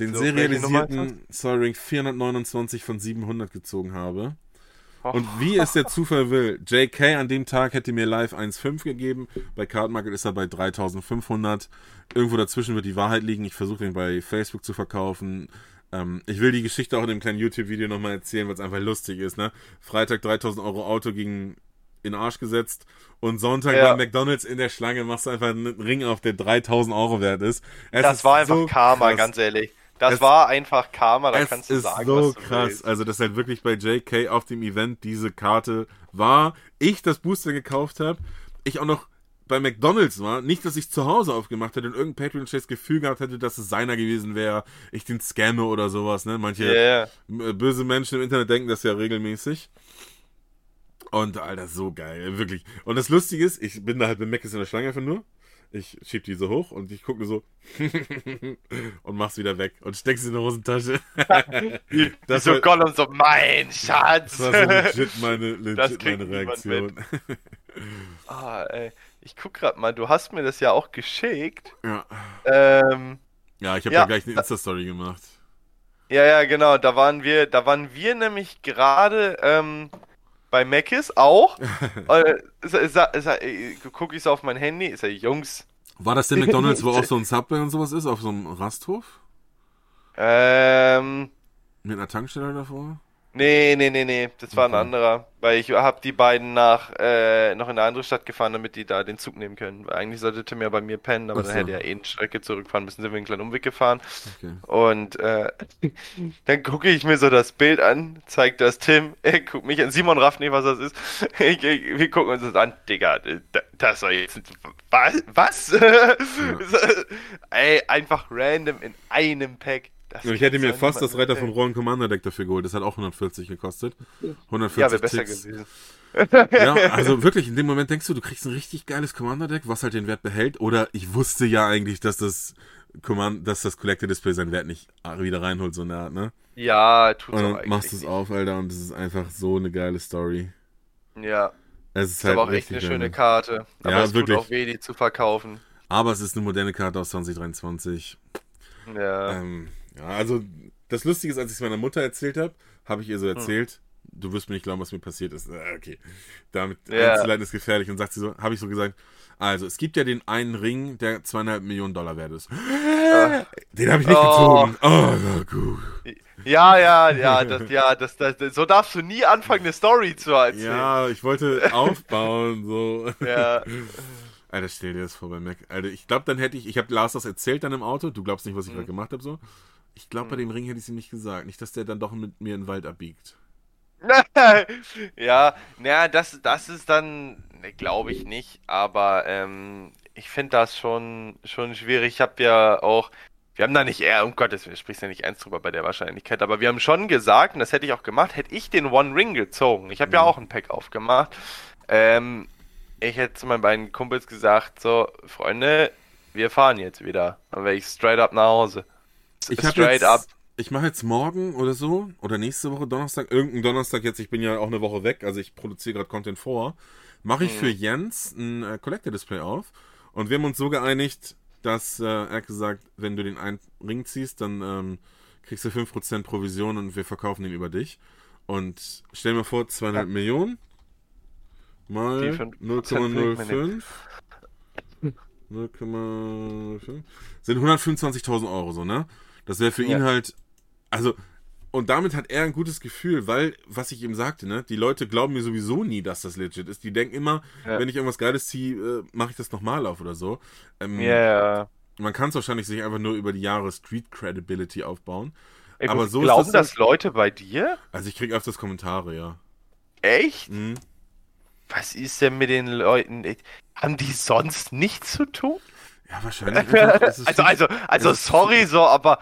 Den so- serialisierten Soul Ring 429 von 700 gezogen habe. das? Und wie es der Zufall will, JK an dem Tag hätte mir live 1,5 gegeben. Bei Card Market ist er bei 3500. Irgendwo dazwischen wird die Wahrheit liegen. Ich versuche den bei Facebook zu verkaufen. Ähm, ich will die Geschichte auch in dem kleinen YouTube-Video nochmal erzählen, weil es einfach lustig ist, ne? Freitag 3000 Euro Auto gegen in den Arsch gesetzt und Sonntag Ja. bei McDonalds in der Schlange machst du einfach einen Ring auf, der 3000 Euro wert ist. Es Das ist war einfach so Karma, krass. ganz ehrlich. Das Es- war einfach Karma, da kannst du sagen, so was du krass. willst. Also, dass halt wirklich bei JK auf dem Event diese Karte war. Ich das Booster gekauft habe. Ich auch noch bei McDonalds war. Nicht, dass ich zu Hause aufgemacht hätte und irgendein Patreon das Gefühl gehabt hätte, dass es seiner gewesen wäre. Ich den scamme oder sowas. Ne? Manche Yeah. äh, böse Menschen im Internet denken das ja regelmäßig. Und Alter, so geil, wirklich. Und das Lustige ist, ich bin da halt mit Meckes in der Schlange einfach nur. Ich schieb die so hoch und ich gucke so und mach's wieder weg und steck sie in die Hosentasche. das, so war, Gollum, so mein Schatz. das war so legit meine, legit meine Reaktion. ah, ey. Ich guck grad mal, du hast mir das ja auch geschickt. Ja, Ähm, ja ich habe Ja. da gleich eine Insta-Story gemacht. ja, ja, genau, da waren wir, da waren wir nämlich gerade ähm, bei Mc's auch. äh, äh, guck ich so auf mein Handy, ist ja Jungs. War das der McDonalds, wo auch so ein Subway und sowas ist, auf so einem Rasthof? Ähm, Mit einer Tankstelle davor? Nee, nee, nee, nee, das war ein Okay. anderer. Weil ich hab die beiden nach, äh, noch in eine andere Stadt gefahren, damit die da den Zug nehmen können. Weil eigentlich sollte Tim ja bei mir pennen, aber Ach dann so. hätte er eh eine Strecke zurückfahren müssen, sind wir einen kleinen Umweg gefahren. Okay. Und äh, dann gucke ich mir so das Bild an, zeigt das Tim, er guckt mich an, Simon rafft nicht, was das ist. Ich, ich, wir gucken uns das an, Digga, da- das war jetzt, was? was? Ey, einfach random in einem Pack. Ich hätte mir fast das Reiter von. Rohan Commander Deck dafür geholt. Das hat auch 140 gekostet. 140 Ja, wäre besser gewesen. Ja, also wirklich, in dem Moment denkst du, du kriegst ein richtig geiles Commander-Deck, was halt den Wert behält. Oder ich wusste ja eigentlich, dass das Command, dass das Collector Display seinen Wert nicht wieder reinholt, so eine Art, ne? Ja, tut's Und auch dann eigentlich machst du es auf, Alter, und es ist einfach so eine geile Story. Ja, Es ist, ist halt aber auch echt eine schöne. Karte. Aber Ja, es wirklich. tut auch weh, die zu verkaufen. Aber es ist eine moderne Karte aus 2023. Ja. Ähm, ja, also das Lustige ist, als ich es meiner Mutter erzählt habe, habe ich ihr Hm. so erzählt, du wirst mir nicht glauben, was mir passiert ist. Äh, okay, damit Ja. einzuleiten ist gefährlich. Und sagt sie so, habe ich so gesagt, also es gibt ja den einen Ring, der zweieinhalb Millionen Dollar wert ist. Den habe ich nicht Oh. gezogen. Oh, ja, gut. Ja, ja, ja, das, ja, das, das, das, so darfst du nie anfangen, eine Story zu erzählen. Ja, ich wollte aufbauen, so. Ja. Alter, stell dir das vor bei Mac. Alter, ich glaube, dann hätte ich, ich habe Lars das erzählt dann im Auto, du glaubst nicht, was ich Mhm. gerade gemacht habe, so. Ich glaube, bei dem Ring hätte ich es ihm nicht gesagt. Nicht, dass der dann doch mit mir in den Wald abbiegt. ja, naja, das, das ist dann, glaube ich nicht, aber ähm, ich finde das schon, schon schwierig. Ich habe ja auch, wir haben da nicht eher, um Gottes Willen, sprichst ja nicht ernst drüber bei der Wahrscheinlichkeit, aber wir haben schon gesagt, und das hätte ich auch gemacht, hätte ich den One Ring gezogen. Ich habe ja Mhm. auch ein Pack aufgemacht. Ähm, ich hätte zu meinen beiden Kumpels gesagt, so, Freunde, wir fahren jetzt wieder. Dann wäre ich straight up nach Hause. Ich habe jetzt, up. ich mache jetzt morgen oder so oder nächste Woche Donnerstag, irgendein Donnerstag jetzt, ich bin ja auch eine Woche weg, also ich produziere gerade Content vor, mache ich Mhm. für Jens ein äh, Collector Display auf und wir haben uns so geeinigt, dass äh, er hat gesagt, wenn du den einen Ring ziehst, dann ähm, kriegst du 5% Provision und wir verkaufen ihn über dich. Und stell mir vor, 200 Millionen mal Die 5% bringt 0,05 0,5 sind 125.000 Euro so, ne? Das wäre für ihn Ja. halt, also, und damit hat er ein gutes Gefühl, weil, was ich ihm sagte, ne, die Leute glauben mir sowieso nie, dass das legit ist. Die denken immer, Ja. wenn ich irgendwas Geiles ziehe, äh, mache ich das nochmal auf oder so. Ähm, Ja, ja. Man kann es wahrscheinlich sich einfach nur über die Jahre Street Credibility aufbauen. Ey, Aber so ist glauben das das Leute bei dir? Also ich kriege öfters Kommentare, ja. Echt? Mhm. Was ist denn mit den Leuten? Haben die sonst nichts zu tun? Ja, wahrscheinlich. Also, also, also, ist- sorry so, aber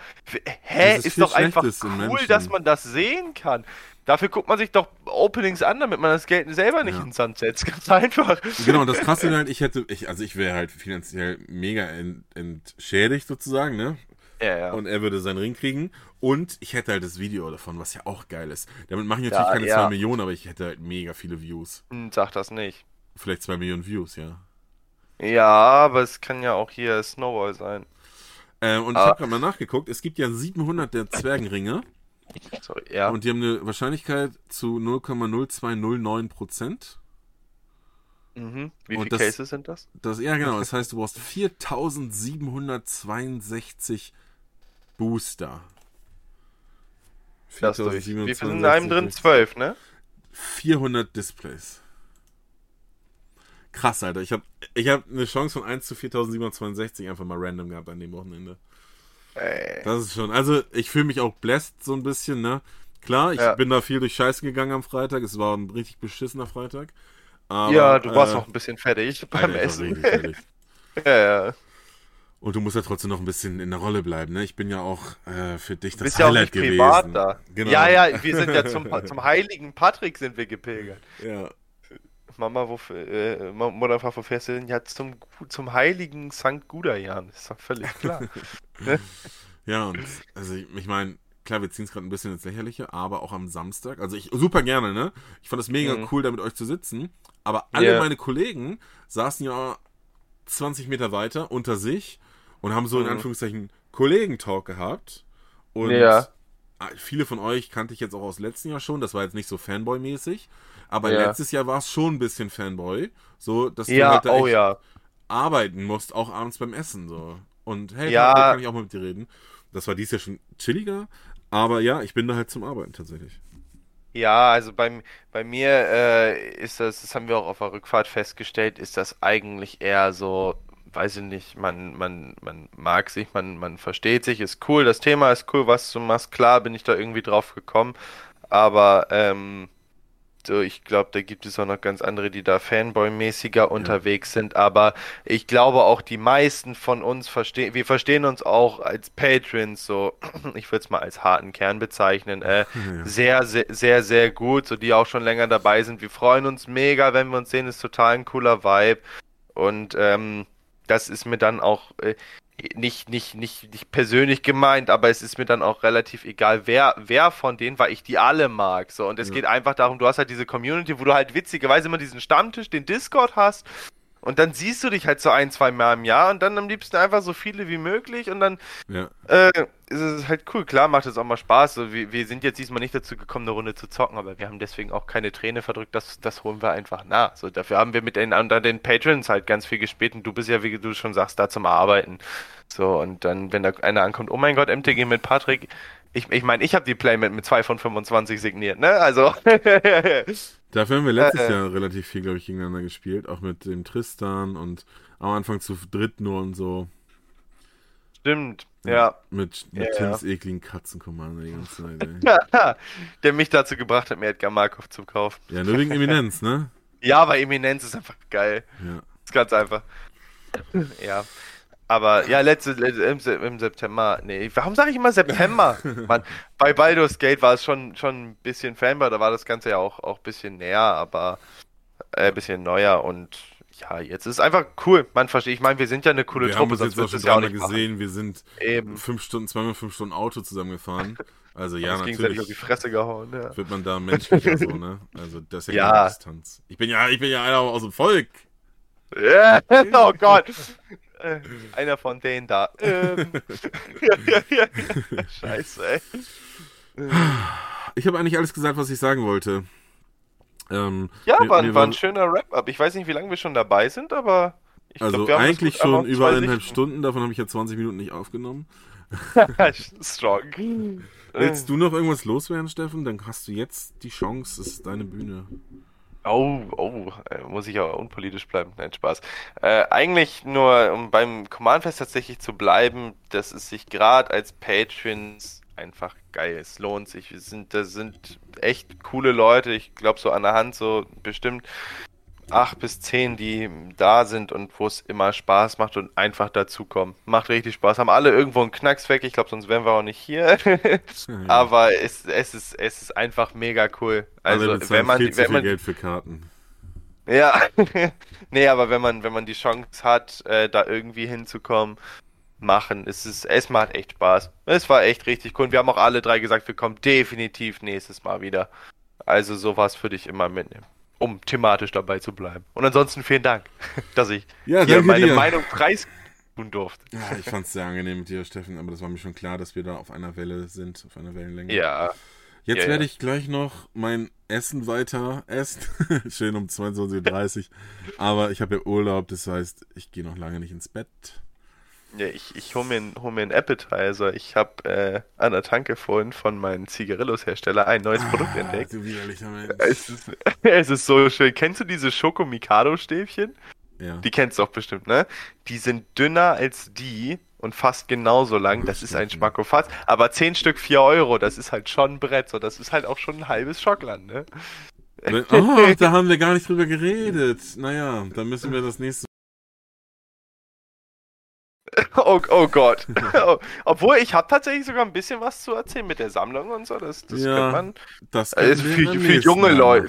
hä, ist, ist doch einfach cool, dass man das sehen kann. Dafür guckt man sich doch Openings an, damit man das Geld selber nicht Ja. in den Sand setzt. Ganz einfach. Genau, und das Krasse ist halt, ich hätte, ich, also ich wäre halt finanziell mega ent, entschädigt sozusagen, ne? Ja, ja. Und er würde seinen Ring kriegen. Und ich hätte halt das Video davon, was ja auch geil ist. Damit mache ich natürlich Ja, keine ja. 2 Millionen, aber ich hätte halt mega viele Views. Hm, Sag das nicht. Vielleicht 2 Millionen Views, ja. Ja, aber es kann ja auch hier Snowball sein. Ähm, und ich Ah. habe gerade mal nachgeguckt, es gibt ja 700 der Zwergenringe. Sorry, ja. Und die haben eine Wahrscheinlichkeit zu 0,0209 Prozent. Mhm. Wie und viele das- Cases sind das? Das, ja, genau. Das heißt, du brauchst 4762 Booster. das durch. Wie 4067 viel sind in einem drin? Zwölf, ne? 400 Displays. Krass, Alter. Ich habe ich hab eine Chance von 1 zu 4762 einfach mal random gehabt an dem Wochenende. Ey. Das ist schon. Also, ich fühle mich auch blessed so ein bisschen, ne? Klar, ich Ja. bin da viel durch Scheiße gegangen am Freitag. Es war ein richtig beschissener Freitag. Aber, ja, du warst äh, auch ein bisschen fertig Alter, beim war Essen. fertig. ja, ja. Und du musst ja trotzdem noch ein bisschen in der Rolle bleiben, ne? Ich bin ja auch äh, für dich das bist ja auch Highlight nicht gewesen. privat da. Genau. Ja, ja, wir sind ja zum, zum heiligen Patrick sind wir gepilgert. Ja. Mama, wo, äh, Mutter wo fährst du denn? Ja, zum, zum heiligen St. Guderjan. Ist doch völlig klar. Ja, und also ich, meine, klar, wir ziehen es gerade ein bisschen ins Lächerliche, aber auch am Samstag, also ich super gerne, ne? Ich fand es mega Mhm. cool, da mit euch zu sitzen, aber alle Ja. meine Kollegen saßen ja 20 Meter weiter unter sich und haben so in Mhm. Anführungszeichen Kollegentalk gehabt. Und Ja. viele von euch kannte ich jetzt auch aus letzten Jahr schon, das war jetzt nicht so Fanboy-mäßig, aber Ja. letztes Jahr war es schon ein bisschen Fanboy, so, dass du ja, halt da oh echt ja. arbeiten musst, auch abends beim Essen so. Und hey, Ja. da kann ich auch mal mit dir reden. Das war dies Jahr schon chilliger, aber ja, ich bin da halt zum Arbeiten tatsächlich. Ja, also beim, bei mir äh, ist das, das haben wir auch auf der Rückfahrt festgestellt, ist das eigentlich eher so, weiß ich nicht, man, man, man mag sich, man, man versteht sich, ist cool, das Thema ist cool, was du machst, klar bin ich da irgendwie drauf gekommen, aber ähm, so, ich glaube, da gibt es auch noch ganz andere, die da Fanboy-mäßiger unterwegs sind, aber ich glaube auch die meisten von uns verstehen, wir verstehen uns auch als Patrons so, ich würde es mal als harten Kern bezeichnen, äh, Ja. sehr, sehr, sehr, sehr gut, so die auch schon länger dabei sind. Wir freuen uns mega, wenn wir uns sehen, ist total ein cooler Vibe. Und ähm, das ist mir dann auch äh, nicht, nicht, nicht, nicht persönlich gemeint, aber es ist mir dann auch relativ egal, wer, wer von denen, weil ich die alle mag. So, und es Ja. geht einfach darum, du hast halt diese Community, wo du halt witzigerweise immer diesen Stammtisch, den Discord hast. Und dann siehst du dich halt so ein, zwei Mal im Jahr und dann am liebsten einfach so viele wie möglich und dann Ja, äh, ist es halt cool. Klar macht es auch mal Spaß. So, wir, wir sind jetzt diesmal nicht dazu gekommen, eine Runde zu zocken, aber wir haben deswegen auch keine Träne verdrückt. Das, das holen wir einfach nach. So, dafür haben wir mit den anderen den Patrons halt ganz viel gespielt und du bist ja, wie du schon sagst, da zum Arbeiten. So, und dann, wenn da einer ankommt, oh mein Gott, MTG mit Patrick. Ich ich, meine, ich habe die Playmat mit 2 von 25 signiert, ne? Also. dafür haben wir letztes Äh, Jahr relativ viel, glaube ich, gegeneinander gespielt, auch mit dem Tristan und am Anfang zu dritt nur und so. Stimmt, ja. Mit, mit Ja, Tims ekligen Katzenkommando die ganze Zeit, ey. Der mich dazu gebracht hat, mir Edgar Markov zu kaufen. Ja, nur wegen Eminenz, ne? Ja, aber Eminenz ist einfach geil. Ja. Ist ganz einfach. Ja. Aber ja, letzte, letzte im, im September, nee, warum sage ich immer September? Mann, bei Baldur's Gate war es schon, schon ein bisschen Fanboy, da war das Ganze ja auch, auch ein bisschen näher, aber äh, ein bisschen neuer und ja, jetzt ist es einfach cool. Man versteht, ich meine, wir sind ja eine coole Wir haben Truppe, uns sonst jetzt du schon es ja auch dreimal nicht machen. gesehen, wir sind Eben. fünf Stunden, zweimal fünf Stunden Auto zusammengefahren. Also ja, uns gegenseitig auf die natürlich Fresse gehauen, ja. wird man da menschlicher so, ne? Also das ist ja, Ja. keine Distanz. Ich bin ja, ich bin ja einer aus dem Volk. Ja, oh Gott. Äh, Einer von denen da. Ähm. Scheiße, ey. Ich habe eigentlich alles gesagt, was ich sagen wollte. Ähm, Ja, mir- war, mir war ein schöner Wrap-Up. Ich weiß nicht, wie lange wir schon dabei sind, aber ich Also glaub, wir eigentlich schon über eineinhalb. Stunden, davon habe ich ja 20 Minuten nicht aufgenommen. Strong. Willst du noch irgendwas loswerden, Steffen? Dann hast du jetzt die Chance, es ist deine Bühne. Oh, oh, äh, muss ich aber unpolitisch bleiben. Nein, Spaß. Äh, eigentlich nur, um beim Command-Fest tatsächlich zu bleiben, dass es sich gerade als Patrons einfach geil ist. Lohnt sich. Wir sind, das sind echt coole Leute. Ich glaube, so an der Hand so bestimmt acht bis zehn, die da sind und wo es immer Spaß macht und einfach dazukommen. Macht richtig Spaß. Haben alle irgendwo einen Knacks weg. Ich glaube, sonst wären wir auch nicht hier. Aber es, es, ist, es ist einfach mega cool. Also, wenn man, viel wenn man, Geld für Karten. ja, nee, aber wenn man, wenn man die Chance hat, äh, da irgendwie hinzukommen, machen, es ist, es macht echt Spaß. Es war echt richtig cool. Und wir haben auch alle drei gesagt, wir kommen definitiv nächstes Mal wieder. Also sowas würde ich immer mitnehmen, um thematisch dabei zu bleiben. Und ansonsten vielen Dank, dass ich Ja, hier meine dir. Meinung preistun durfte. Ja, ich fand es sehr angenehm mit dir, Steffen, aber das war mir schon klar, dass wir da auf einer Welle sind, auf einer Wellenlänge. Ja, Jetzt ja, werde ich gleich noch mein Essen weiter essen. Schön um 22.30 Uhr. Aber ich habe ja Urlaub, das heißt, ich gehe noch lange nicht ins Bett. Ja, ich, ich hole mir, hol mir einen Appetizer. Ich habe äh, an der Tanke vorhin von meinem Zigarillos-Hersteller ein neues Produkt Ah, entdeckt. Du widerlicher Mensch. Es ist, es ist so schön. Kennst du diese Schoko-Mikado-Stäbchen? Ja. Die kennst du doch bestimmt, ne? Die sind dünner als die und fast genauso lang. Das ist ein Schmackofatz. Aber 10 Stück 4 Euro, das ist halt schon ein Brett. So, das ist halt auch schon ein halbes Schockland, ne? Oh, da haben wir gar nicht drüber geredet. Naja, dann müssen wir das nächste Oh, oh Gott. Oh, Obwohl, ich habe tatsächlich sogar ein bisschen was zu erzählen mit der Sammlung und so. Das, das Ja. könnte man. Das Also für- für junge Leute.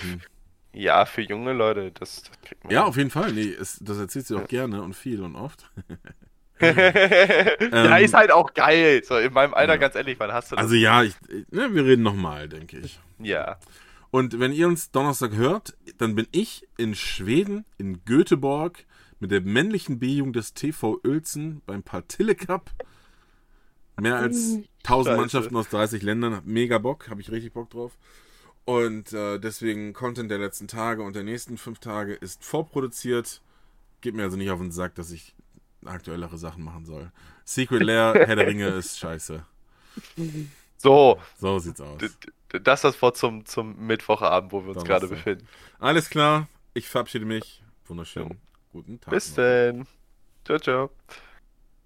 Ja, für junge Leute, das, das kriegt man. Ja, auf jeden Fall. Nee, es, das erzählt sie auch gerne und viel und oft. ja, Ähm, ist halt auch geil. So, in meinem Alter, ja. ganz ehrlich, wann hast du das? Also ja, ich, ne, wir reden nochmal, denke ich. ja. Und wenn ihr uns Donnerstag hört, dann bin ich in Schweden, in Göteborg, mit der männlichen B-Jugend des TV Uelzen beim Partille Cup. Mehr als 1000 Scheiße. Mannschaften aus 30 Ländern. Mega Bock, habe ich richtig Bock drauf. Und äh, deswegen Content der letzten Tage und der nächsten fünf Tage ist vorproduziert. Geht mir also nicht auf den Sack, dass ich aktuellere Sachen machen soll. Secret Lair, Herr der Ringe ist scheiße. So, So sieht's aus. das ist das Wort zum, zum Mittwochabend, wo wir uns gerade befinden. Alles klar, ich verabschiede mich. Wunderschön. Guten Tag. Bis denn. Ciao, ciao.